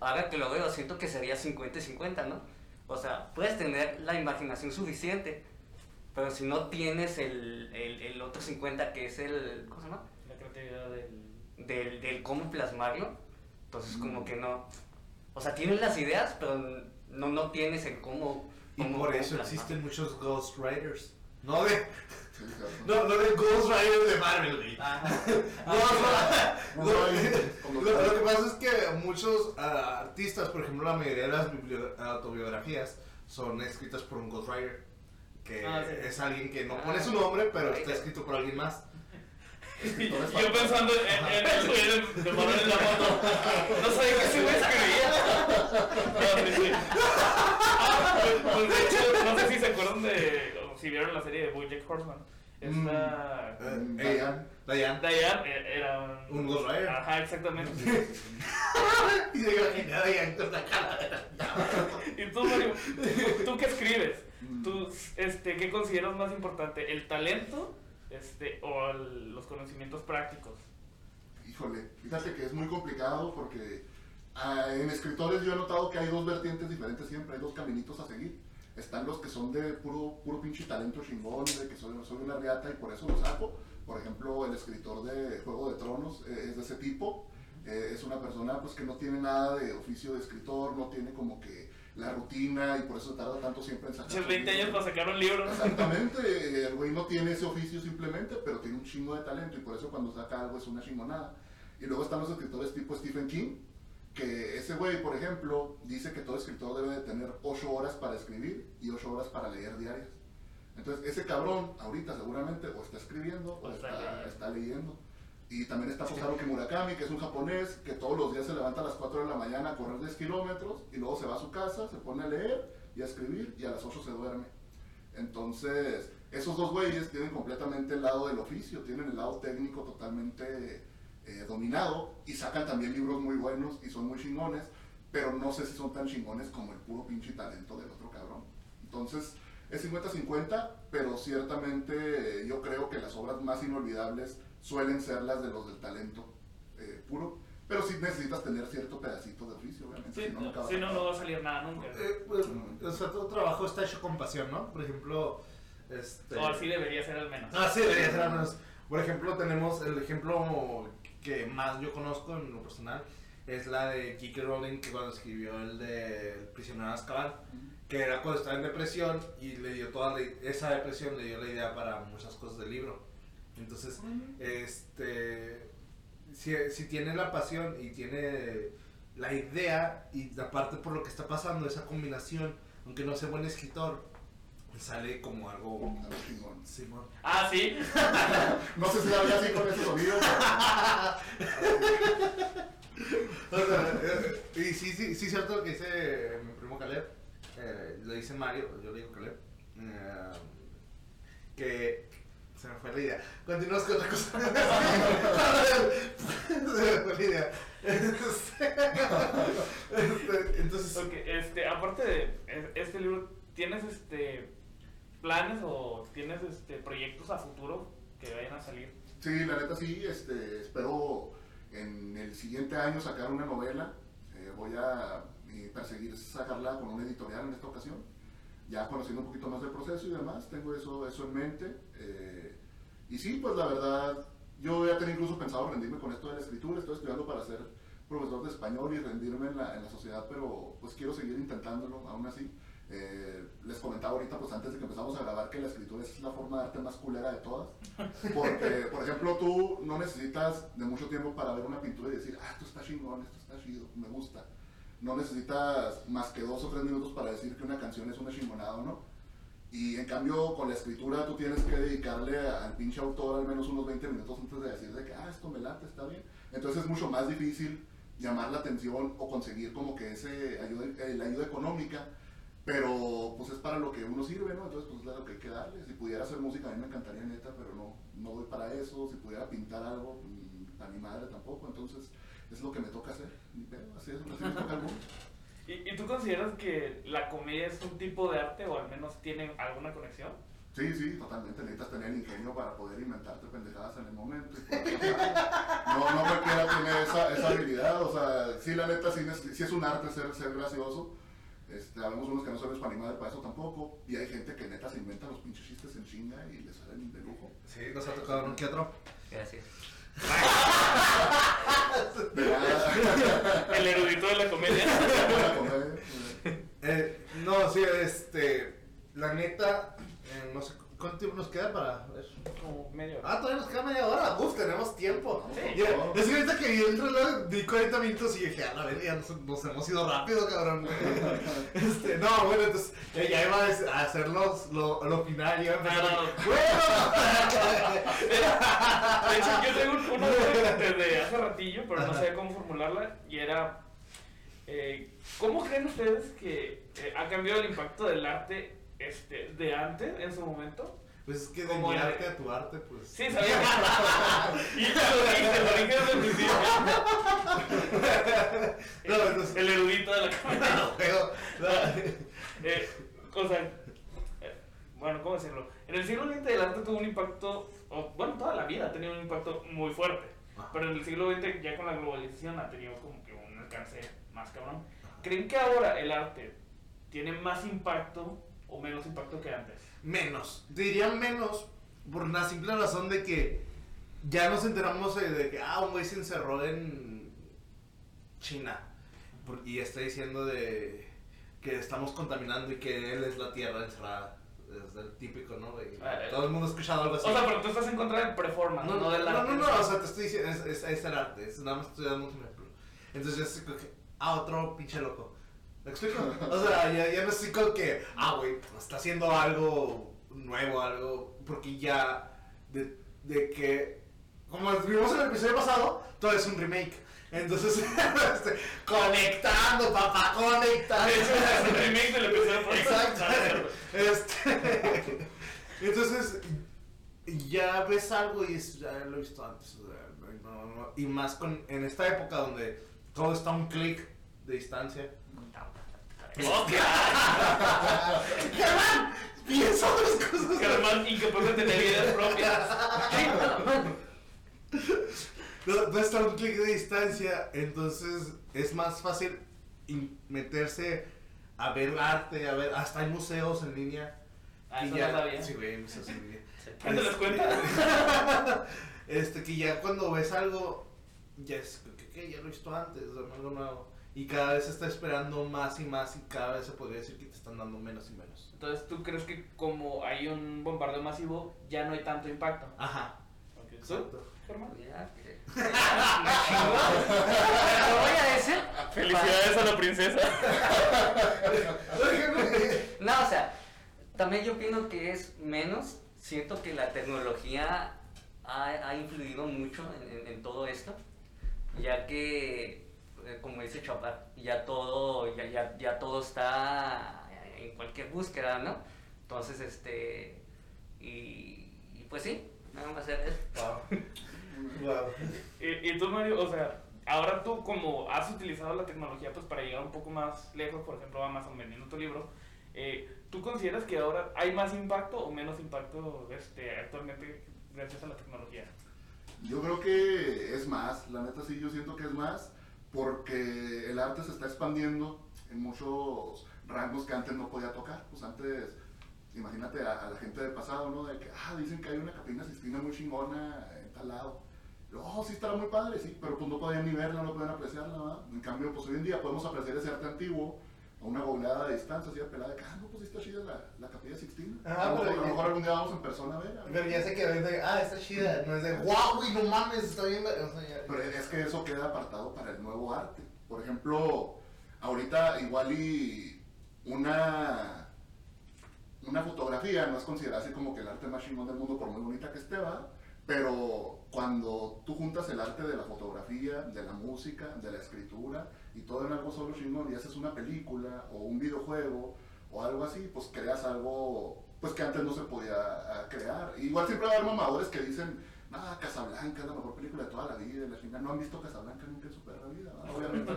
ahora que lo veo, siento que sería 50 y 50, ¿no? O sea, puedes tener la imaginación suficiente, pero si no tienes el, el, el otro 50 que es el. ¿Cómo se llama? La creatividad del... Del, del cómo plasmarlo, entonces como que no. O sea, tienes las ideas, pero no, no tienes el cómo. Y cómo- por cómo eso plasmar. existen muchos ghostwriters. No de, no, no de Ghost Rider de Marvel, güey. No, no, No, lo, que pasa es que muchos ah, artistas, por ejemplo, la mayoría de las autobiografías son escritas por un Ghost Rider. Que Ah, sí. es alguien que no Ah. pone su nombre, pero está escrito por alguien más. Yo pensando en, el de, Manuel en la moto. No sabía que ese güey escribía. No. Ah, pues, pues, de hecho, no sé si se acuerdan de. o si vieron la serie de Bojack Horseman. Esta. Eh, Mm, ella, Diane. Diane eh, era un. Un Ghost Rider. Ajá, exactamente. Y se imagina a Diane con la cara. Y tú, Mario, ¿tú, qué escribes? ¿Tú, este, ¿Qué consideras más importante? ¿El talento este, o los conocimientos prácticos? Híjole, fíjate que es muy complicado porque ah, en escritores yo he notado que hay dos vertientes diferentes siempre, hay dos caminitos a seguir. Están los que son de puro, puro pinche talento chingón, de que soy, soy una riata y por eso lo saco. Por ejemplo, el escritor de Juego de Tronos eh, es de ese tipo. Eh, es una persona pues que no tiene nada de oficio de escritor, no tiene como que la rutina y por eso tarda tanto siempre en sacar. Muchos sus 20 años para sacar un libro. Exactamente, el güey no tiene ese oficio simplemente, pero tiene un chingo de talento y por eso cuando saca algo es una chingonada. Y luego están los escritores tipo Stephen King, que ese güey, por ejemplo, dice que todo escritor debe de tener 8 horas para escribir y 8 horas para leer diarias. Entonces, ese cabrón ahorita seguramente o está escribiendo o O está está, leyendo. Y también está Haruki Murakami, que es un japonés que todos los días se levanta a las 4 de la mañana a correr 10 kilómetros y luego se va a su casa, se pone a leer y a escribir y a las 8 se duerme. Entonces, esos dos güeyes tienen completamente el lado del oficio, tienen el lado técnico totalmente eh, dominado y sacan también libros muy buenos y son muy chingones, pero no sé si son tan chingones como el puro pinche talento del otro cabrón. Entonces, es 50-50, pero ciertamente eh, yo creo que las obras más inolvidables suelen ser las de los del talento eh, puro, pero sí necesitas tener cierto pedacito de oficio, obviamente. Sí, si no, vas si no, no va a salir nada nunca. Eh, pues, o sea, todo trabajo está hecho con pasión, ¿no? Por ejemplo, este... O así debería ser al menos. Ah, sí, debería ser al menos. Por ejemplo, tenemos el ejemplo que más yo conozco en lo personal, es la de J.K. Rowling, que cuando escribió el de El prisionero de Azkaban, que era cuando estaba en depresión y le dio toda la- esa depresión le dio la idea para muchas cosas del libro. Entonces, este, si, si tiene la pasión y tiene la idea y aparte por lo que está pasando, esa combinación, aunque no sea buen escritor, sale como algo... Chingón. Simón. Ah, sí. No sé si la veía así con ese sonido, O sea, eh, y sí, sí, sí, cierto lo que dice mi primo Caleb, eh, lo dice Mario, yo le digo Caleb, eh, que se me fue la idea. Continuamos con otra cosa. se me fue la idea. Entonces, este, entonces Ok, este, aparte de e- este libro, ¿tienes este planes o tienes este proyectos a futuro que vayan a salir? Sí, la neta sí, este, espero en el siguiente año sacar una novela. Eh, voy a eh, perseguir sacarla con una editorial en esta ocasión. Ya conociendo un poquito más del proceso y demás, tengo eso, eso en mente. Eh, y sí, pues la verdad, yo ya tenía incluso pensado rendirme con esto de la escritura. Estoy estudiando para ser profesor de español y rendirme en la, en la sociedad, pero pues quiero seguir intentándolo aún así. Eh, les comentaba ahorita, pues antes de que empezamos a grabar, que la escritura es la forma de arte más culera de todas. Porque, por ejemplo, tú no necesitas de mucho tiempo para ver una pintura y decir, ah, esto está chingón, esto está chido, me gusta. No necesitas más que dos o tres minutos para decir que una canción es una chingonada o no. Y en cambio, con la escritura tú tienes que dedicarle al pinche autor al menos unos 20 minutos antes de decir de que, ah, esto me late, está bien. Entonces es mucho más difícil llamar la atención o conseguir como que ese ayuda, eh, la ayuda económica pero pues es para lo que uno sirve, ¿no? Entonces pues es lo que hay que darle. Si pudiera hacer música a mí me encantaría neta, pero no, no doy para eso. Si pudiera pintar algo, a mi madre tampoco. Entonces es lo que me toca hacer. Ni pedo, así es, así me toca el mundo. ¿Y, ¿Y tú consideras que la comedia es un tipo de arte o al menos tiene alguna conexión? Sí, sí, totalmente. Necesitas tener ingenio para poder inventarte pendejadas en el momento. no, no cualquiera tiene esa, esa habilidad. O sea, sí, la neta, sí, sí es un arte ser, ser gracioso. Este, habemos unos que no son para ni madre para eso tampoco. Y hay gente que neta se inventa los pinches chistes en chinga y les salen de lujo. sí, nos ha tocado un que otro. Gracias. El erudito de la comedia. Eh, no, sí, este, la neta, eh, no sé, ¿Cuánto tiempo nos queda para ver? Como medio. Ah, todavía nos queda media hora. Uf, tenemos tiempo. Sí. Ya, es que ahorita que vi el reloj, di 40 minutos y dije, a la vez ya nos, nos hemos ido rápido, cabrón. este, no, bueno, entonces ya, ya iba a hacer los, lo, lo final. Iba a empezar. Ah, bueno, De hecho, yo tengo un- una desde hace ratillo, pero no sabía cómo formularla. Y era: eh, ¿Cómo creen ustedes que eh, ha cambiado el impacto del arte este, de antes, en su momento? pues es que de mi arte a tu arte, pues. Sí, sabía. y te lo dije, desde el principio. Entonces- El erudito de la cámara. No, Eh, o sea, eh, bueno, ¿cómo decirlo? En el siglo XX el arte tuvo un impacto, o, bueno, toda la vida ha tenido un impacto muy fuerte. Ajá. Pero en el siglo XX, ya con la globalización, ha tenido como que un alcance más cabrón. ¿Creen que ahora el arte tiene más impacto o menos impacto que antes? Menos. Diría menos por una simple razón de que ya nos enteramos de, de que, ah, un güey se encerró en China. Por- Y está diciendo de que estamos contaminando y que él es la tierra encerrada. Es el típico, ¿no? Ah, eh. Todo el mundo ha escuchado algo así. O sea, pero tú estás en contra del performance, no, no, del no, arte. no, no, o sea, te estoy diciendo, es, es, es el arte, es, nada más estoy dando un ejemplo. Entonces, que, ah, otro pinche loco. ¿Me explico? O sea, ya, ya no estoy como que, ah, güey, está haciendo algo nuevo, algo, porque ya, de, de que, como vimos en el episodio pasado, todo es un remake. Entonces, este, conectando, papá, conectando. Hecho, es un remake del episodio Exacto. pasado. Este, entonces, ya ves algo y es, ya lo he visto antes. o sea, no, no, y más con, en esta época donde todo está a un clic de distancia. ¡Germán! Piensa otras cosas. Germán, incapaz de tener ideas propias. No, no está un clic de distancia, entonces es más fácil meterse a ver arte, a ver, hasta hay museos en línea. Ah, y eso ya- no sabía. Sí, güey, hay museos en línea. ¿Quién te los cuenta? este, que ya cuando ves algo, ya es que, que ya lo he visto antes, algo nuevo. Y cada vez se está esperando más y más y cada vez se podría decir que te están dando menos y menos. Entonces, ¿tú crees que como hay un bombardeo masivo, ya no hay tanto impacto? Ajá, ¿Tú, exacto. Germán? Ya, que- lo voy a decir. Felicidades a la princesa. No, o sea, también yo opino que es menos. Siento que la tecnología ha, ha influido mucho en, en- en todo esto, ya que, como dice Chopar, ya todo, ya, ya, ya todo está en cualquier búsqueda, ¿no? Entonces, este, y, y pues sí, nada más es eso. Wow. wow. Y, y tú, Mario, o sea, ahora tú como has utilizado la tecnología pues para llegar un poco más lejos, por ejemplo, Amazon vendiendo tu libro, eh, ¿tú consideras que ahora hay más impacto o menos impacto este, actualmente gracias a la tecnología? Yo creo que es más, la neta sí, yo siento que es más, porque el arte se está expandiendo en muchos rangos que antes no podía tocar. Pues antes, imagínate a, a la gente del pasado, ¿no? De que, ah, dicen que hay una capilla sistina muy chingona en tal lado. Oh, sí, estará muy padre, sí, pero pues no podían ni verla, no podían apreciarla, ¿verdad? En cambio, pues hoy en día podemos apreciar ese arte antiguo a una goleada de distancia, así de pelada, de que, ah, no, pues está chida la, la capilla Sixtina. Ah, a, lo mejor, pero- a lo mejor algún día vamos en persona a ver. a ver. Pero ya sé que es de, ah, está chida, no es de, wow, güey, no mames, está bien. O sea, ya- Pero es que eso queda apartado para el nuevo arte. Por ejemplo, ahorita igual y una, una fotografía no es considerada así como que el arte más chingón del mundo por muy bonita que esté, ¿va? Pero cuando tú juntas el arte de la fotografía, de la música, de la escritura y todo en algo solo chingón y haces una película o un videojuego o algo así, pues creas algo pues que antes no se podía ah, crear. Igual siempre va a haber mamadores que dicen, ah, Casablanca es la mejor película de toda la vida, la chingada. No han visto Casablanca nunca en su perra vida, ¿verdad? obviamente.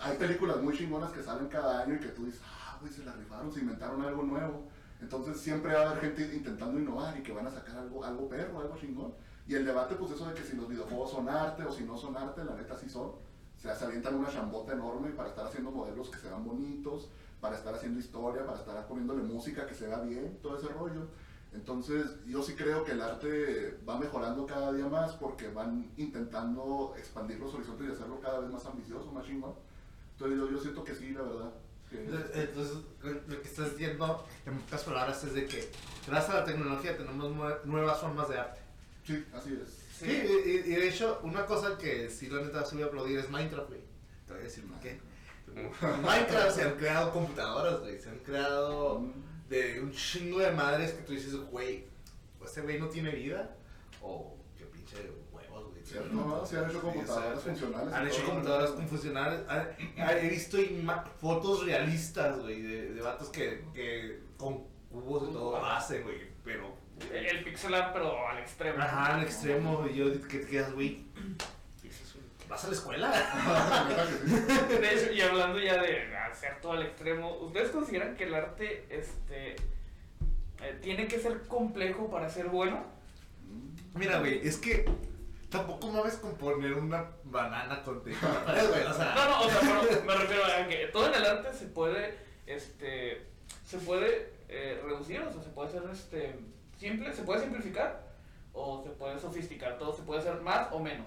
Hay películas muy chingonas que salen cada año y que tú dices, ah, güey, se la rifaron, se inventaron algo nuevo. Entonces siempre va a haber gente intentando innovar y que van a sacar algo, algo perro, algo chingón. Y el debate, pues eso de que si los videojuegos son arte o si no son arte, la neta sí son. O sea, se avientan una chambota enorme para estar haciendo modelos que se vean bonitos, para estar haciendo historia, para estar poniéndole música que se vea bien, todo ese rollo. Entonces, yo sí creo que el arte va mejorando cada día más porque van intentando expandir los horizontes y hacerlo cada vez más ambicioso, más chingón. Entonces, yo, yo siento que sí, la verdad. Entonces, entonces, lo que estás diciendo, en pocas palabras, es de que gracias a la tecnología tenemos nue- nuevas formas de arte. Sí, así es. Sí, y, y- y de hecho, una cosa que sí, la neta, sí voy a aplaudir es Minecraft, güey. Te voy a decir por qué. En Minecraft se han creado computadoras, güey. Se han creado de un chingo de madres que tú dices, güey, este güey no tiene vida. O qué pinche huevos, güey. Cierto, ¿no? Sí han hecho Sí, computadoras funcionales. Han hecho computadoras funcionales. Han- han- He visto fotos realistas, güey, de, de vatos que, que con cubos y todo hacen, güey. Pero. El pixel art, pero al extremo. Ajá, al extremo. Y yo, que te quedas, güey. ¿Vas a la escuela? De hecho, y hablando ya de hacer todo al extremo, ¿ustedes consideran que el arte este, eh, tiene que ser complejo para ser bueno? Mira, güey, es que tampoco mames con poner una banana con güey, o sea. No, no, o sea, pero me refiero a que todo en el arte se puede, este, se puede eh, reducir, o sea, se puede hacer, este, simple, se puede simplificar o se puede sofisticar, todo se puede hacer más o menos,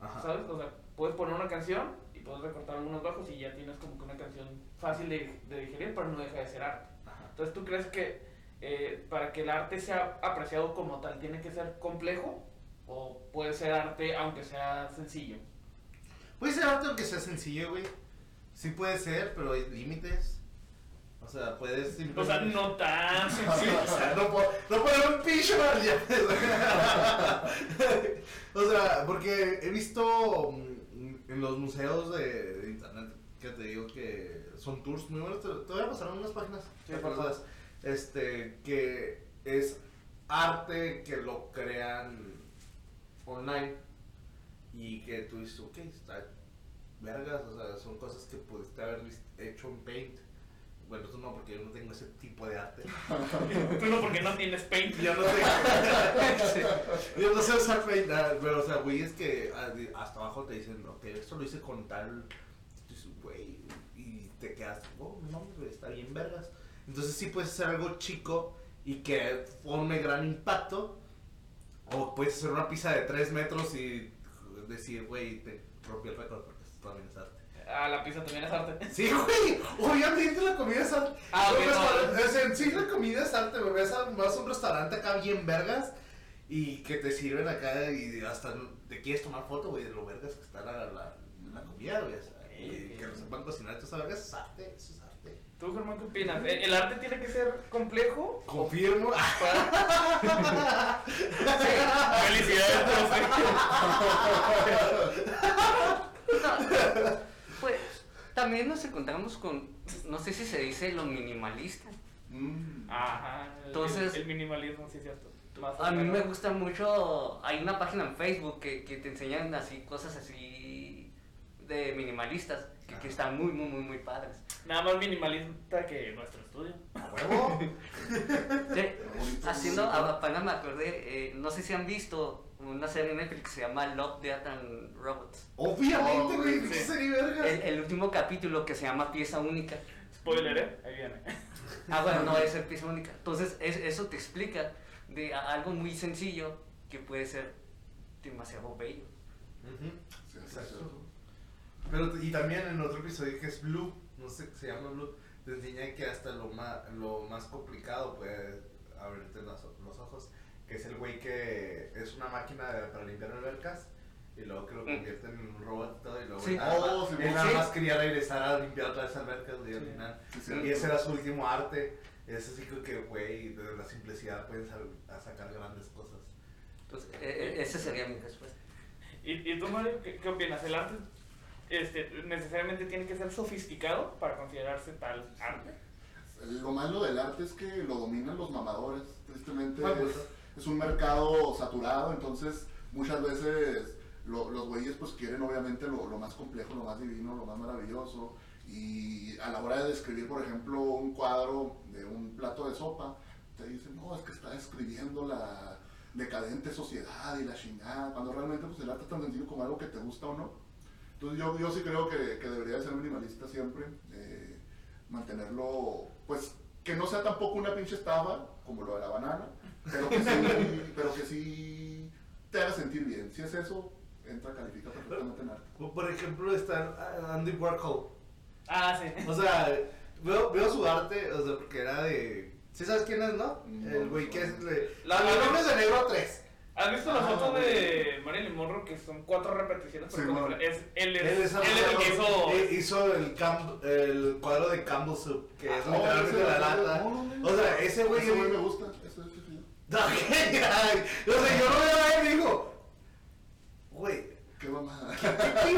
Ajá. ¿sabes? O sea, puedes poner una canción y puedes recortar algunos bajos y ya tienes como que una canción fácil de, de digerir, pero no deja de ser arte. Ajá. Entonces, ¿tú crees que eh, para que el arte sea apreciado como tal tiene que ser complejo o puede ser arte aunque sea sencillo? Puede ser arte aunque sea sencillo, güey. Sí puede ser, pero hay límites. O sea, puedes O sea, simplemente- no tan sencillo. o sea, no, puedo, no poner un pinche o sea, porque he visto mm, en los museos de, de internet que te digo que son tours muy buenos. Te, te voy a pasar unas páginas. Sí. Este, que es arte que lo crean online y que tú dices, ok, está vergas, o sea, son cosas que pudiste haber vis- hecho en Paint. Bueno, tú no, porque yo no tengo ese tipo de arte. Tú no, porque no tienes paint. Yo no sé. Yo no sé usar Paint, pero o sea, güey, es que ah, hasta abajo te dicen, ok, esto lo hice con tal. Güey, y te quedas, oh, no, güey, está bien vergas. Entonces, sí puedes hacer algo chico y que forme gran impacto. O puedes hacer una pizza de 3 metros y decir, güey, te rompí el récord porque esto también es arte. Ah, la pizza también es arte. Sí, güey, obviamente la comida es arte. Ah, ok, Un no. sea, sí, la comida es arte, güey. Vas a, vas a un restaurante acá bien vergas y que te sirven acá y hasta te quieres tomar foto, güey, de lo vergas que está la, la, la comida, güey. o sea, y que lo sepan cocinar, esas vergas es arte, eso es arte. ¿Tú, Germán, qué opinas? ¿Eh, ¿El arte tiene que ser complejo? Confirmo. Felicidades, profe. No, pues también nos encontramos con, no sé si se dice lo minimalista. Mm. Ajá. el- Entonces- El, minimalismo, sí, es cierto. Más A mí me gusta mucho, hay una página en Facebook que, que te enseñan así cosas así de minimalistas que, que están muy, muy, muy, muy padres. Nada más minimalista que nuestro estudio. A huevo. Sí, haciendo, a- apenas me acordé, eh, no sé si han visto una serie en Netflix que se llama Love, Death and Robots. Obviamente, Oh, güey, sí. ¿qué sería vergas? El, el último capítulo que se llama Pieza Única. Spoiler, ¿eh? Ahí viene. Ah, bueno, no es el pieza única. Entonces, es- eso te explica de algo muy sencillo que puede ser demasiado bello. Sí, Exacto. Pero, y también en otro episodio que es Blue, no sé, se llama Blue, te enseña que hasta lo más, lo más complicado puede abrirte los, los ojos, que es el güey que es una máquina de- para limpiar albercas y luego que lo Mm. convierten en un robot y todo, y luego Sí. nada, Oh, él nada más quería regresar a limpiar otra vez albercas y al Sí. final. Sí, sí. Y ese era su último arte. Es así como que, güey, de la simplicidad pueden sal- a sacar grandes cosas. Entonces, e- e- esa sería mi respuesta. ¿Y, y tú, Mario, qué, qué opinas? ¿El arte este, necesariamente tiene que ser sofisticado para considerarse tal arte? Lo malo del arte es que lo dominan los mamadores. Tristemente Ah, pues. Es, un mercado saturado, entonces muchas veces lo- los güeyes pues quieren obviamente lo, lo más complejo, lo más divino, lo más maravilloso. Y a la hora de describir, por ejemplo, un cuadro de un plato de sopa, te dicen, no, es que está describiendo la decadente sociedad y la chingada, cuando realmente pues el arte es tan sencillo como algo que te gusta o no. Entonces yo, yo sí creo que, que debería de ser minimalista siempre, eh, mantenerlo, pues que no sea tampoco una pinche estafa como lo de la banana, pero que sí, pero que sí te haga sentir bien. Si es eso, entra, califica perfectamente en arte. Por ejemplo, está ah, Andy Warhol. Ah, sí. O sea, veo, veo su arte, o sea, porque era de. ¿Sí sabes quién es, no? No, el güey que es de. La- Los la- nombres de negro 3. ¿Has visto la Ah, foto güey. de Marilyn Monroe que son cuatro repeticiones? Sí, bueno. es, él, es, Él es él es el que hizo. eh, hizo el, Camp- el cuadro de Campbell Soup, que es Ah, literalmente ese- la lata. no, no, no. O sea, ese güey. Ese güey me gusta. Yo lo veo a él y digo, güey, Qué mamada. ¿qué?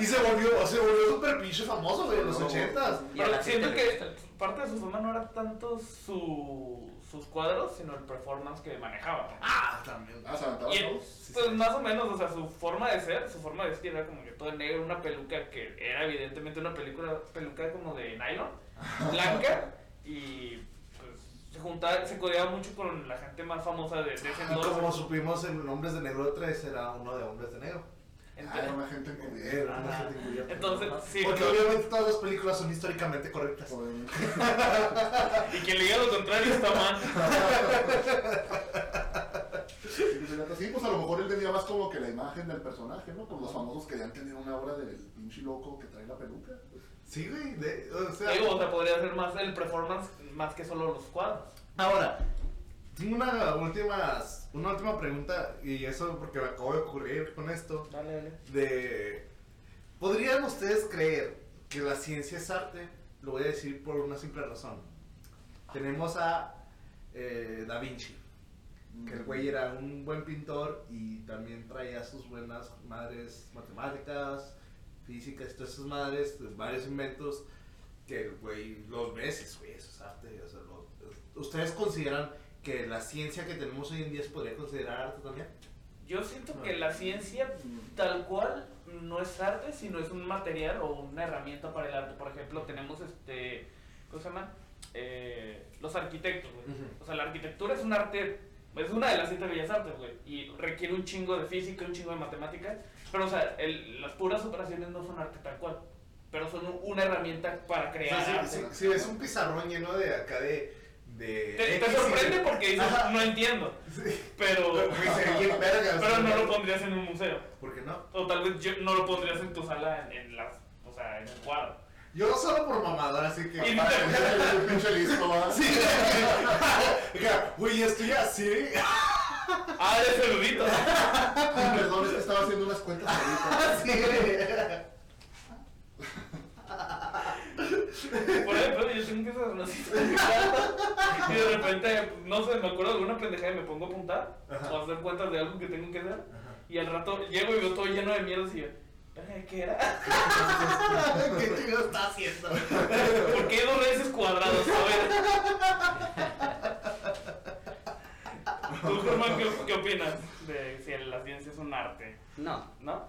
Y se volvió, se volvió súper pinche famoso, güey, en los ochentas. Pero siento que parte de su fama no era tanto su, sus cuadros, sino el performance que manejaba. Ah, también. Ah, se aventaba pues más o menos, o sea, su forma de ser, su forma de vestir era como que todo negro, una peluca que era evidentemente una película, peluca como de nylon, blanca, y se juntaba, se codeaba mucho con la gente más famosa de, de ese Y entonces. como supimos en Hombres de Negro 3, era uno de Hombres de Negro. Ah, era una gente encubierta. Era una gente encubierta. Entonces, sí, Porque no- obviamente todas las películas son históricamente correctas. Obviamente. y quien le diga lo contrario está mal. Sí, pues a lo mejor él tenía más como que la imagen del personaje, ¿no? Pues los famosos querían tener una obra del pinche loco que trae la peluca. Sí, güey. de- o sea, Digo, o sea, podría ser más el performance más que solo los cuadros. Ahora, tengo una última, una última pregunta, y eso porque me acabo de ocurrir con esto, Dale, dale. de... ¿Podrían ustedes creer que la ciencia es arte? Lo voy a decir por una simple razón. Tenemos a eh, Da Vinci, que el güey era un buen pintor y también traía sus buenas madres matemáticas, físicas, todas esas madres, varios inventos que güey los veces, güey, eso es arte. o sea, lo- ¿Ustedes consideran que la ciencia que tenemos hoy en día se podría considerar arte también? Yo siento que la ciencia tal cual no es arte, sino es un material o una herramienta para el arte. Por ejemplo, tenemos este, ¿cómo se llama? Eh, los arquitectos, güey. Ujú. O sea, la arquitectura es un arte, es una de las siete bellas artes, güey. Y requiere un chingo de física, un chingo de matemáticas. Pero, o sea, el- las puras operaciones no son arte tal cual. Pero son una herramienta para O crear sea, arte. si, ves un pizarrón lleno de acá de... de Te, sorprende porque dices, Ajá. no entiendo. Sí. Pero, vergas, pero no lo pondrías en un museo. ¿Por qué no? O tal vez yo no lo pondrías en tu sala en, en las, o sea, en el cuadro. Yo solo por mamador, así que... Y- El pinche listo. Sí, estoy así. Ah, eres erudito. Perdón, es que estaba haciendo unas cuentas ahorita. Así. Por ejemplo, yo tengo una cita en mi casa y de repente, no sé, me acuerdo de alguna pendejada y me pongo a apuntar Ajá. o a hacer cuentas de algo que tengo que hacer. Y al rato llego y veo todo lleno de mierda y yo, "Verga, ¿qué era? ¿Qué chingados está haciendo? ¿Por qué dos veces cuadrados? A ver. ¿Tú, Germán, qué, qué opinas de si la ciencia es un arte? No. ¿No?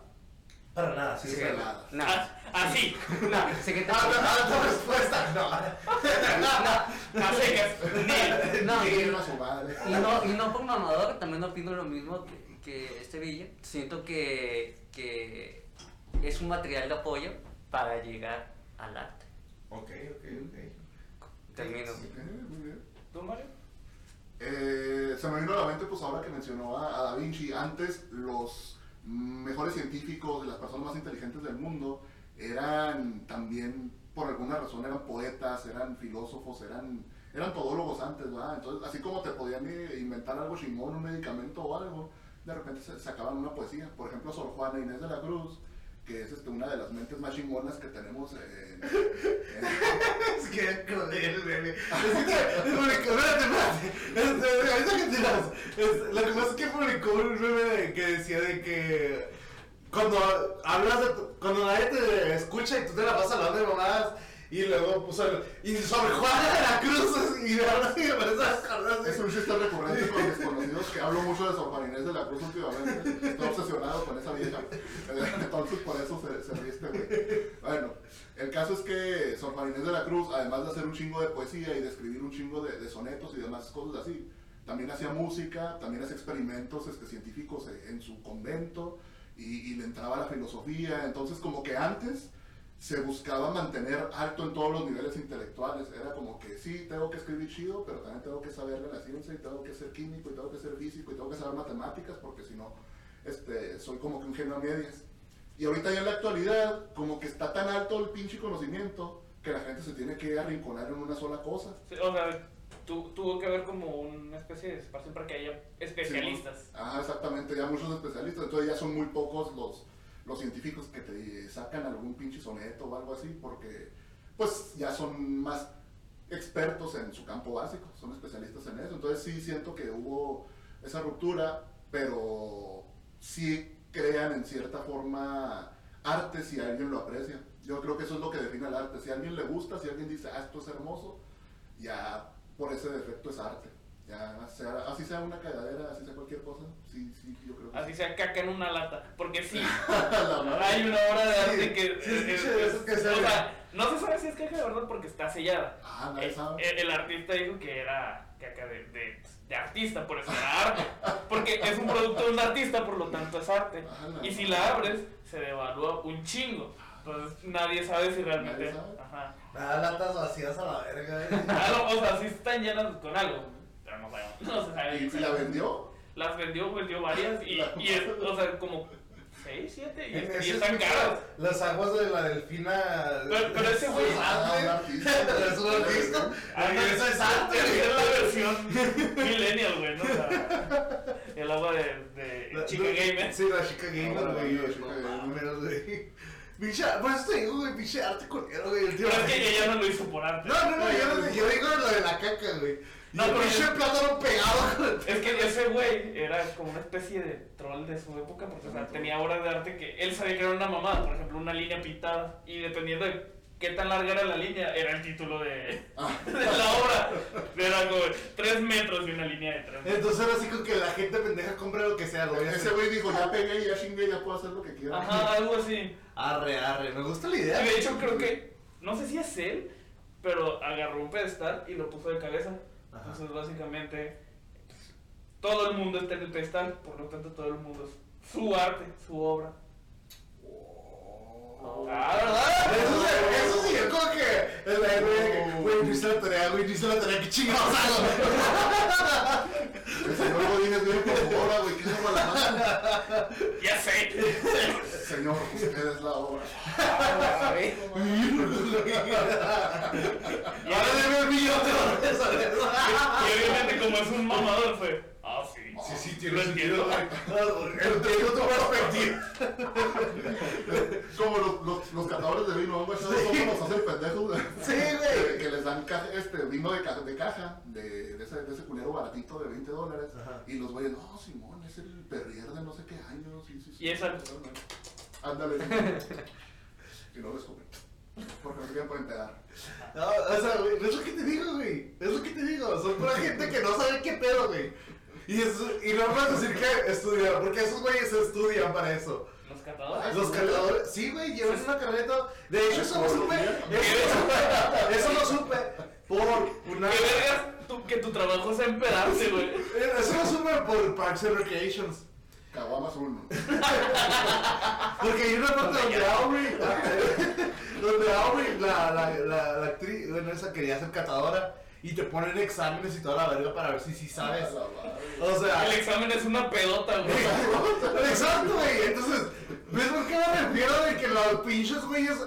Para nada, sí. Sí, sí. nada. No. Ah, Así, No, sé que te- Ah, no, ah, tu respuesta, no. a secas, ni. No, y, Chinguen a su madre. y no, y no por mamador, también opino lo mismo que, que este Villa. Siento que, que es un material de apoyo para llegar al arte. Ok, ok, ok. Termino. Muy bien. ¿Tú, Mario? Eh, se me vino a la mente, pues ahora que mencionó a, Da Vinci, antes los mejores científicos, las personas más inteligentes del mundo, eran también, por alguna razón, eran poetas, eran filósofos, eran, eran todólogos antes, ¿verdad? Entonces, así como te podían eh, inventar algo chingón, un medicamento o algo, de repente se sacaban una poesía. Por ejemplo, Sor Juana Inés de la Cruz, que es este, una de las mentes más chingonas que tenemos en- en, Es que. Es que, publicó- espérate, espérate. Ahorita que tiras. Lo que pasa es que publicó un meme que decía de que cuando hablas de tu- cuando nadie te escucha y tú te la pasas hablando de mamadas y luego puso el, y sobre Juana de la Cruz y ahora sí me parece acordar Es un chiste recurrente con desconocidos que hablo mucho de Sor Juana Inés de la Cruz últimamente. Estoy obsesionado con esa vieja. Entonces por eso se, se ríe este güey. Bueno, el caso es que Sor Juana Inés de la Cruz, además de hacer un chingo de poesía y de escribir un chingo de, de sonetos y demás cosas así, también hacía música, también hacía experimentos este, científicos en, en su convento y, y le entraba la filosofía. Entonces como que antes se buscaba mantener alto en todos los niveles intelectuales. Era como que sí, tengo que escribir chido, pero también tengo que saber de la ciencia y tengo que ser químico y tengo que ser físico y tengo que saber matemáticas porque si no, este, soy como que un genio a medias. Y ahorita ya en la actualidad, como que está tan alto el pinche conocimiento que la gente se tiene que arrinconar en una sola cosa. Sí, o sea, tu- tuvo que haber como una especie de espacio para que haya especialistas. Ajá, exactamente, ya muchos especialistas, entonces ya son muy pocos los, los científicos que te sacan algún pinche soneto o algo así, porque pues ya son más expertos en su campo básico, son especialistas en eso, entonces sí siento que hubo esa ruptura, pero sí crean en cierta forma arte si alguien lo aprecia. Yo creo que eso es lo que define el arte, si a alguien le gusta, si alguien dice, ah, esto es hermoso, ya por ese defecto es arte. Ya, sea- así sea una cagadera, así sea cualquier cosa, sí, sí, yo creo que Así sí. sea caca en una lata. Porque sí, hay una obra de arte Sí, que. sí, escuché es- eso es- que o sea, no se sabe si es caca de verdad porque está sellada. Ah, nadie Eh, sabe. eh, el artista dijo que era caca de, de, de artista, por eso era arte. Porque es un producto de un artista, por lo tanto es arte. Ah, Y si la abres, se devalúa un chingo. Entonces nadie sabe si realmente. Nadie sabe. Ajá. Nada, latas vacías a la verga. eh. Ah, o sea, sí están llenas con algo. Pero no sabemos. No se sabe. ¿Y, y la vendió? Las vendió, vendió varias. Y, La- y es, o sea, como 6, 7. Y, y están caras. Las aguas de la delfina. Pero- pero ese güey- Ah, un artista. Es un artista. Ah, eso es arte, Es la versión millennial, güey, ¿no? O sea, el agua de, de La- chica gamer. Sí, la chica gamer, Ah, güey. la chica No gamer. güey. Pinche, por eso te digo, güey, pinche arte culero, güey. Pero es que ella no lo hizo por arte. No, no, no- yo digo lo de la caca, güey. No, No, pero pinche yo- plátano pegado Es que ese güey era como una especie de troll de su época, porque o sea, tenía obras de arte que él sabía que era una mamada, por ejemplo, una línea pintada, y dependiendo de qué tan larga era la línea, era el título de, Ah, de la obra. Era como 3 metros y una línea de 3 metros. Entonces era así con que la gente pendeja compre lo que sea, lo ese güey dijo, ya pegué, ya chingué, ya puedo hacer lo que quiera. Ajá, algo así. Arre, arre, me gusta la Y idea. de hecho creo que, no sé si es él, pero agarró un pedestal y lo puso de cabeza. Entonces básicamente todo el mundo está en por lo tanto todo el mundo es su arte, su obra. Oh. Ah, ¿verdad? Eso sí, eso sí, es como que. El güey, güey, güey, no hice la tarea, güey, no hice la tarea, qué chingados hago. Señor Godínez viene por su hora, güey, ¿qué es la mano? Ya sé. Señor, usted es la obra. Ahora debe millón de dólares a eso. Y obviamente como es un mamador fue, ah sí. Sí, sí, Lo tiene entiendo. sentido. Entiendo tu perspectiva. Como los, los, los catadores de vino, güey, ¿sabes cómo nos hacen pendejos? Sí, güey. Que, les dan caja, este, vino de caja, de, caja de, de, ese, de ese culero baratito de 20 dólares. Ajá. Y los güeyes, no, Simón, es el perrier de no sé qué años. Sí, sí, sí. Y esa Ándale. y no les comen. Porque no se quieren empedar. No, o sea, güey, es lo que te digo, güey. Es lo que te digo. Son pura gente que no sabe qué pedo, güey. Y, eso, y no puedes decir que estudian, porque esos güeyes estudian para eso. los catadores. Los cargadores, sí, güey, llevan una carreta. De hecho, eso lo supe. Eso, eso lo supe por una. ¿Qué vergas tú- que tu trabajo sea empedarse, güey? Eso lo supe por Parks and Recreations. Caguamas uno. Porque hay una parte donde Aubrey, donde Aubrey, la, la, la, la actriz, bueno, esa quería ser catadora y te ponen exámenes y toda la verga para ver si sí sabes. O sea, El examen es una pedota, güey. Exacto, güey. Entonces, ¿ves por qué me refiero de que los pinches güeyes,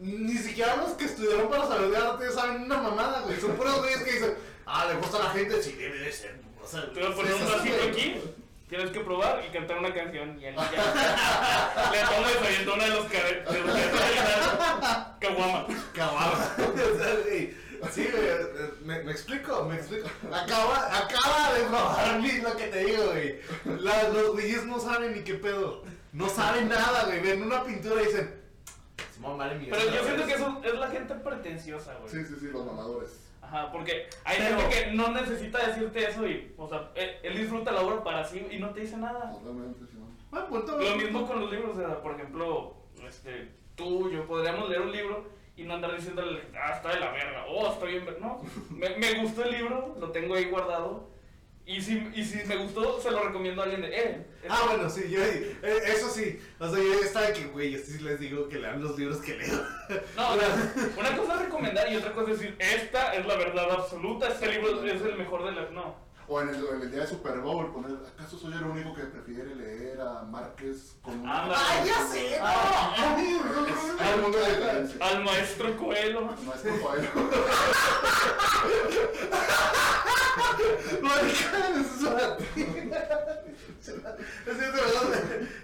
ni siquiera los que estudiaron para saber de arte saben una mamada, güey? Son puros güeyes que dicen, ah, le gusta a la gente, sí, debe de ser. O sea, Te voy a poner un vasito aquí. Tienes que probar y cantar una canción. Y él ya. Le avienta una de los los que Caguama. Sí, güey, eh, me, me explico, me explico. Acaba, acaba de probar mi- lo que te digo, güey. La- los güeyes no saben ni qué pedo. No saben nada, güey. Ven una pintura y dicen, Simón, vale mierda. Pero yo siento güey". que eso es la gente pretenciosa, güey. Sí, sí, sí, los mamadores. Ajá, porque hay Pero- gente que no necesita decirte eso y, o sea, él, él disfruta la obra para sí y no te dice nada. Totalmente, sí, ¿no? Buen punto, Lo mismo con los libros, o sea, por ejemplo, este, tú, yo podríamos leer un libro y no andar diciéndole, ah, está de la verga, oh, está bien, ver-". no, me, me gustó el libro, lo tengo ahí guardado, y si, y si me gustó, se lo recomiendo a alguien de, eh, Ah, bueno, sí, yo, eh, eso sí. O sea, yo estaba que, güey, yo sí les digo que lean los libros que leo. No, o sea, una cosa es recomendar y otra cosa es decir, esta es la verdad absoluta, este libro es el mejor de la... No. O en el, o en el día de Super Bowl, poner, ¿acaso soy el único que prefiere leer a Márquez con un... Ándale. ¡Ay, ya sé! Un. Al maestro Coelho. Maestro Coelho.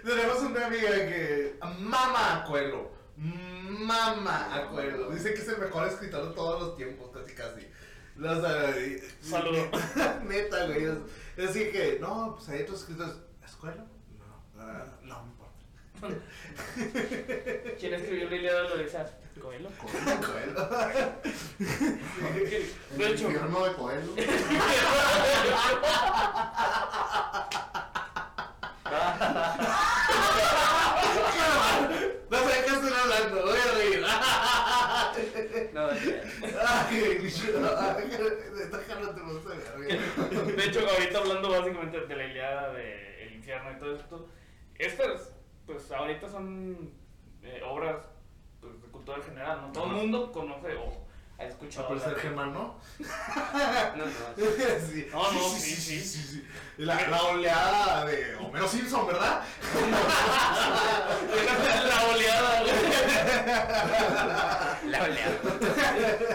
Tenemos una amiga que mama a Coelho. Mama a Coelho. Dice que es el mejor escritor de todos los tiempos, casi casi. O sea, y- Saludo. Neta, güey. Es, decir que, no, pues hay otros escritores. ¿Es Coelho? No, ah, no me importa. ¿Quién escribió la Ilíada de Odisea? Coelho. Coelho. El De hecho, infierno de Coelho. No sé de qué estoy hablando, a reír. No, ya. Ay, déjalo, te gusta ver. De hecho, ahorita hablando básicamente de la Ilíada, del infierno y todo esto, estas, pues ahorita son eh, obras pues, de cultura general, ¿no? Todo el mundo conoce o escuchado. Por ser hablar de- Germán, ¿no? No, no. Sí. No, no, sí, sí. sí. La, la oleada de Homero Simpson, ¿verdad? la oleada, güey. La oleada.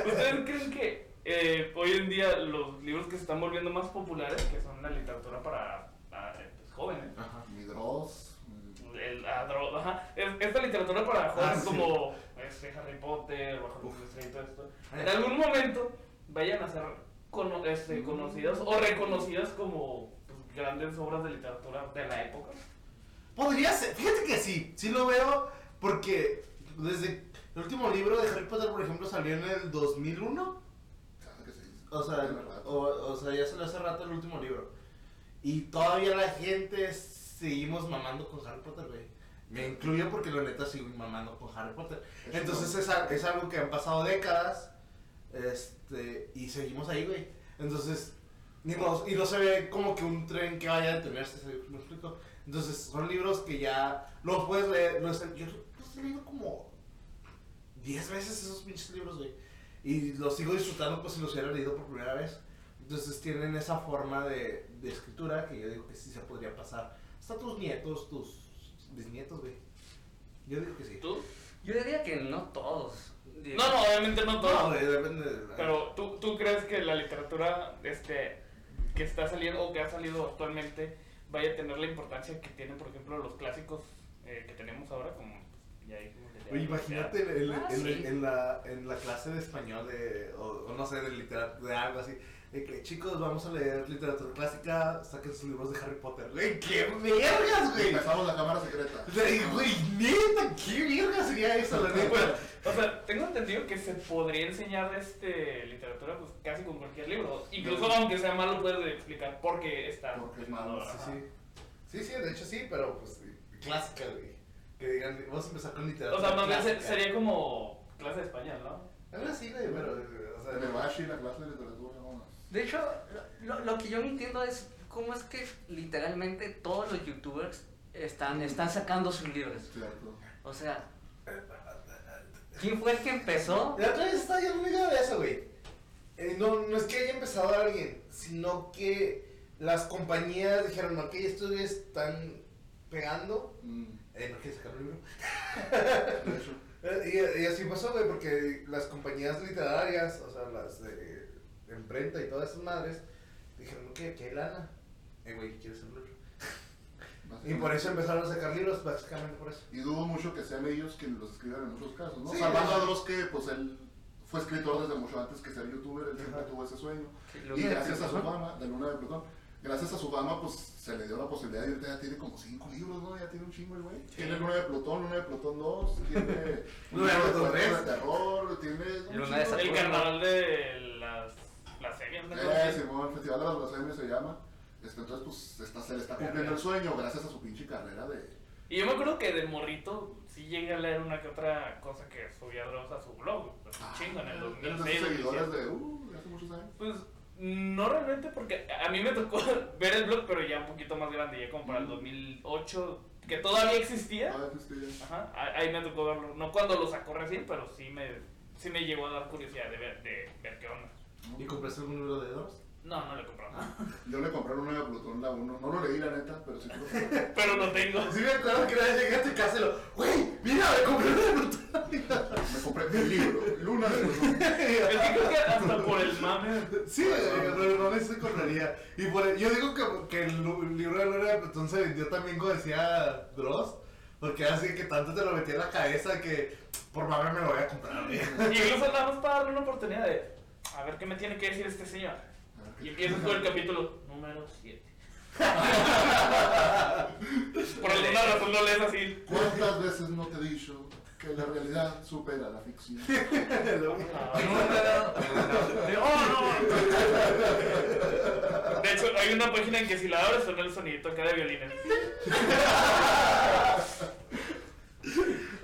¿Ustedes creen que eh, hoy en día los libros que se están volviendo más populares, que son la literatura para ah, pues, jóvenes, Ajá. Midros. el, la dro- ajá, es- esta literatura para jóvenes Ah, sí. como este, Harry Potter, Bajo Estrella y todo esto, en algún momento vayan a ser cono- este, conocidas o reconocidas como pues, grandes obras de literatura de la época. Podría ser, fíjate que sí, sí lo veo, porque desde el último libro de Harry Potter, por ejemplo, salió en el 2001. claro que sí. O sea, De o, o sea, ya salió hace rato el último libro. Y todavía la gente seguimos mamando con Harry Potter, güey. Me incluyo porque la neta sigo mamando con Harry Potter. Es Entonces es, a- es algo que han pasado décadas. Este, y seguimos ahí, güey. Entonces, ni modo, y no se ve como que un tren que vaya a detenerse, ¿sí ¿me explico? Entonces, son libros que ya los puedes leer. Los, yo los he leído como 10 veces esos pinches libros, güey. Y los sigo disfrutando como si los hubiera leído por primera vez. Entonces, tienen esa forma de, de escritura que yo digo que sí se podría pasar. Hasta tus nietos, tus bisnietos, güey. Yo digo que sí. ¿Tú? Yo diría que no todos. No, no, obviamente no todo. No, güey, depende de Pero ¿tú, tú crees que la literatura este, que está saliendo o que ha salido actualmente vaya a tener la importancia que tienen, por ejemplo, los clásicos eh, que tenemos ahora, como ya dijimos. Oye, imagínate en, Ah, en- sí. en la, en la clase de español de, o, o no sé, de literatura, de algo así, de que chicos, vamos a leer literatura clásica, saquen sus libros de Harry Potter. Güey, qué vergas, güey. Empezamos la cámara secreta. Güey, güey, neta, qué verga sería eso, la neta. O sea, tengo entendido que se podría enseñar este, literatura pues, casi con cualquier libro. Incluso aunque sea malo, puedes explicar por qué está. Porque es malo, Sí, Ajá. sí. Sí, sí, de hecho sí, pero pues clásica, güey. Que digan, vamos a empezar con O literatura. sea, más bien sería como clase de español, ¿no? Algo así, güey, pero. O sea, En el Bashi, la clase de literatura. De hecho, lo, lo- que yo no entiendo es cómo es que literalmente todos los youtubers están, están sacando sus libros. Cierto. O sea, ¿quién fue el que empezó? La otra vez estaba yo muy de eso, güey. Eh, no, no es que haya empezado alguien, sino que las compañías dijeron, ok, estos están pegando. Mm, Eh, no quieres sacar un libro. y, y así pasó, güey, porque las compañías literarias, o sea, las de, de imprenta y todas esas madres, dijeron, aquí hay lana. Eh, güey, ¿quieres un libro? Y por eso empezaron a sacar libros, básicamente por eso. Y dudo mucho que sean ellos quienes los escriban en muchos casos, ¿no? Sí, Salvando a Dross que, pues, él fue escritor desde mucho antes que ser youtuber, él siempre tuvo ese sueño. Y gracias a su fama, de Luna de Plutón, gracias a su fama, pues, se le dio la posibilidad de ahorita ya tiene como cinco libros, ¿no? Ya tiene un chingo el güey. Tiene Luna de Plutón, Luna de Plutón 2, tiene Luna de Plutón Cuentos tres. de terror, tiene... un Luna de El carnaval de las, las series, ¿no? Eh, Simón, el Festival de las Blasfemias se llama. Este, entonces, pues, está, se le está cumpliendo el sueño gracias a su pinche carrera de... Y yo me acuerdo que de morrito sí llegué a leer una que otra cosa que subía Dross a su blog, pues un chingo en el Eres 2006. de esos seguidores 2007. de... Uh, de hace muchos años. Pues no realmente porque a mí me tocó ver el blog, pero ya un poquito más grande, ya como para el 2008, que todavía existía. Ah, este, Ajá, ahí ahí me tocó verlo. No cuando lo sacó recién, pero sí me, sí me llegó a dar curiosidad de ver, de ver qué onda. ¿Y compraste algún libro de Dross? No, no le compramos. Yo le compré una de Plutón, la 1. No lo leí, la neta, pero sí lo compré. Pero lo tengo. Sí me acuerdo que una vez llegué a tu casa y lo, güey, mira, me compré una de Plutón. Me compré el libro, Luna de Plutón. Es que creo que hasta por el mame. Sí, güey, no, no se compraría. Y por el- yo digo que, que el libro de Luna de Plutón se vendió también, como decía Dross, porque así que tanto te lo metía en la cabeza que por mame me lo voy a comprar. Y incluso nada más para darle una oportunidad de. A ver qué me tiene que decir este señor. Y ¿qué- empiezas con el capítulo número 7. Por alguna razón no lees así. ¿Cuántas veces no te he dicho que la realidad supera la ficción? De hecho, hay una página en que si la abres suena el sonidito acá de violines.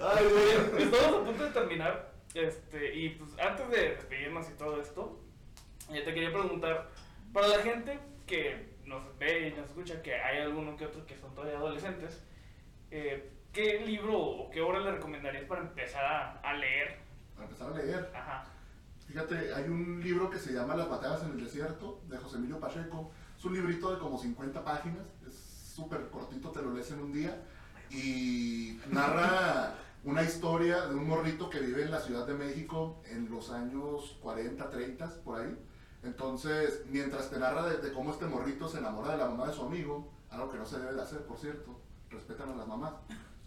Ay, güey. Estamos a punto de terminar. Este, y pues antes de despedirnos y todo esto, ya te quería preguntar, para la gente que nos ve y nos escucha, que hay alguno que otro que son todavía adolescentes, eh, ¿qué libro o qué obra le recomendarías para empezar a, a leer? Para empezar a leer. Ajá. Fíjate, hay un libro que se llama Las batallas en el desierto, de José Emilio Pacheco. Es un librito de como 50 páginas, es súper cortito, te lo lees en un día. Y narra una historia de un morrito que vive en la Ciudad de México en los años 40, 30, por ahí. Entonces, mientras te narra de, de cómo este morrito se enamora de la mamá de su amigo, algo que no se debe de hacer, por cierto, respetan a las mamás.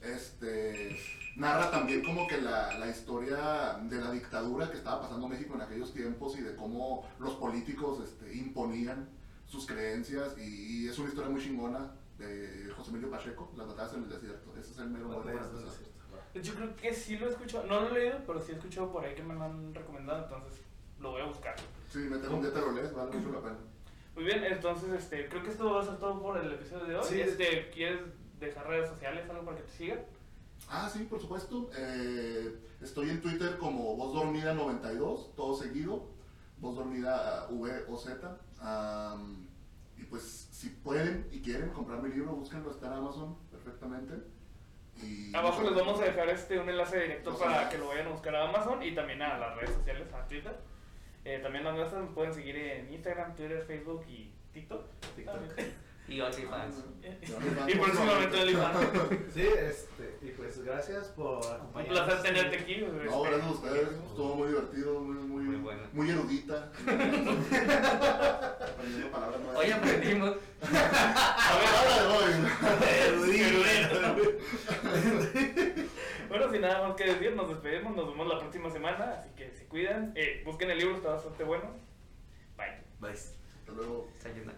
Este, narra también como que la, la historia de la dictadura que estaba pasando México en aquellos tiempos y de cómo los políticos este, imponían sus creencias y, y es una historia muy chingona de José Emilio Pacheco, Las batallas en el desierto. Ese es el mero. Yo creo que sí lo he escuchado, no lo he leído, pero sí he escuchado por ahí que me lo han recomendado, entonces lo voy a buscar. Sí, mete un día te lo lees, vale mucho la pena. Muy bien, entonces este, creo que esto va a ser todo por el episodio de hoy. Sí. Este, ¿Quieres dejar redes sociales, algo para que te sigan? Ah, sí, por supuesto. Eh, estoy en Twitter como Voz Dormida 92, todo seguido. Voz Dormida V o Z. Y pues, si pueden y quieren comprar mi libro, búsquenlo, está en Amazon perfectamente. Abajo les vamos a dejar este un enlace directo para enlaces. que lo vayan a buscar a Amazon y también a las redes sociales, a Twitter. Eh, también las nuestras me pueden seguir en Instagram, Twitter, Facebook y TikTok. TikTok. Y OnlyFans. y próximamente OnlyFans. Sí, este, y pues gracias por Un placer tenerte aquí. No, gracias a ustedes, estuvo muy divertido, muy, muy, Muy bueno. muy erudita. Aprendiendo palabras nuevas. Hoy aprendimos. a ver, Erudito. Bueno, sin nada más que decir, nos despedimos, nos vemos la próxima semana, así que se cuidan. Eh, busquen el libro, está bastante bueno. Bye. Bye. Hasta luego. Sayonara.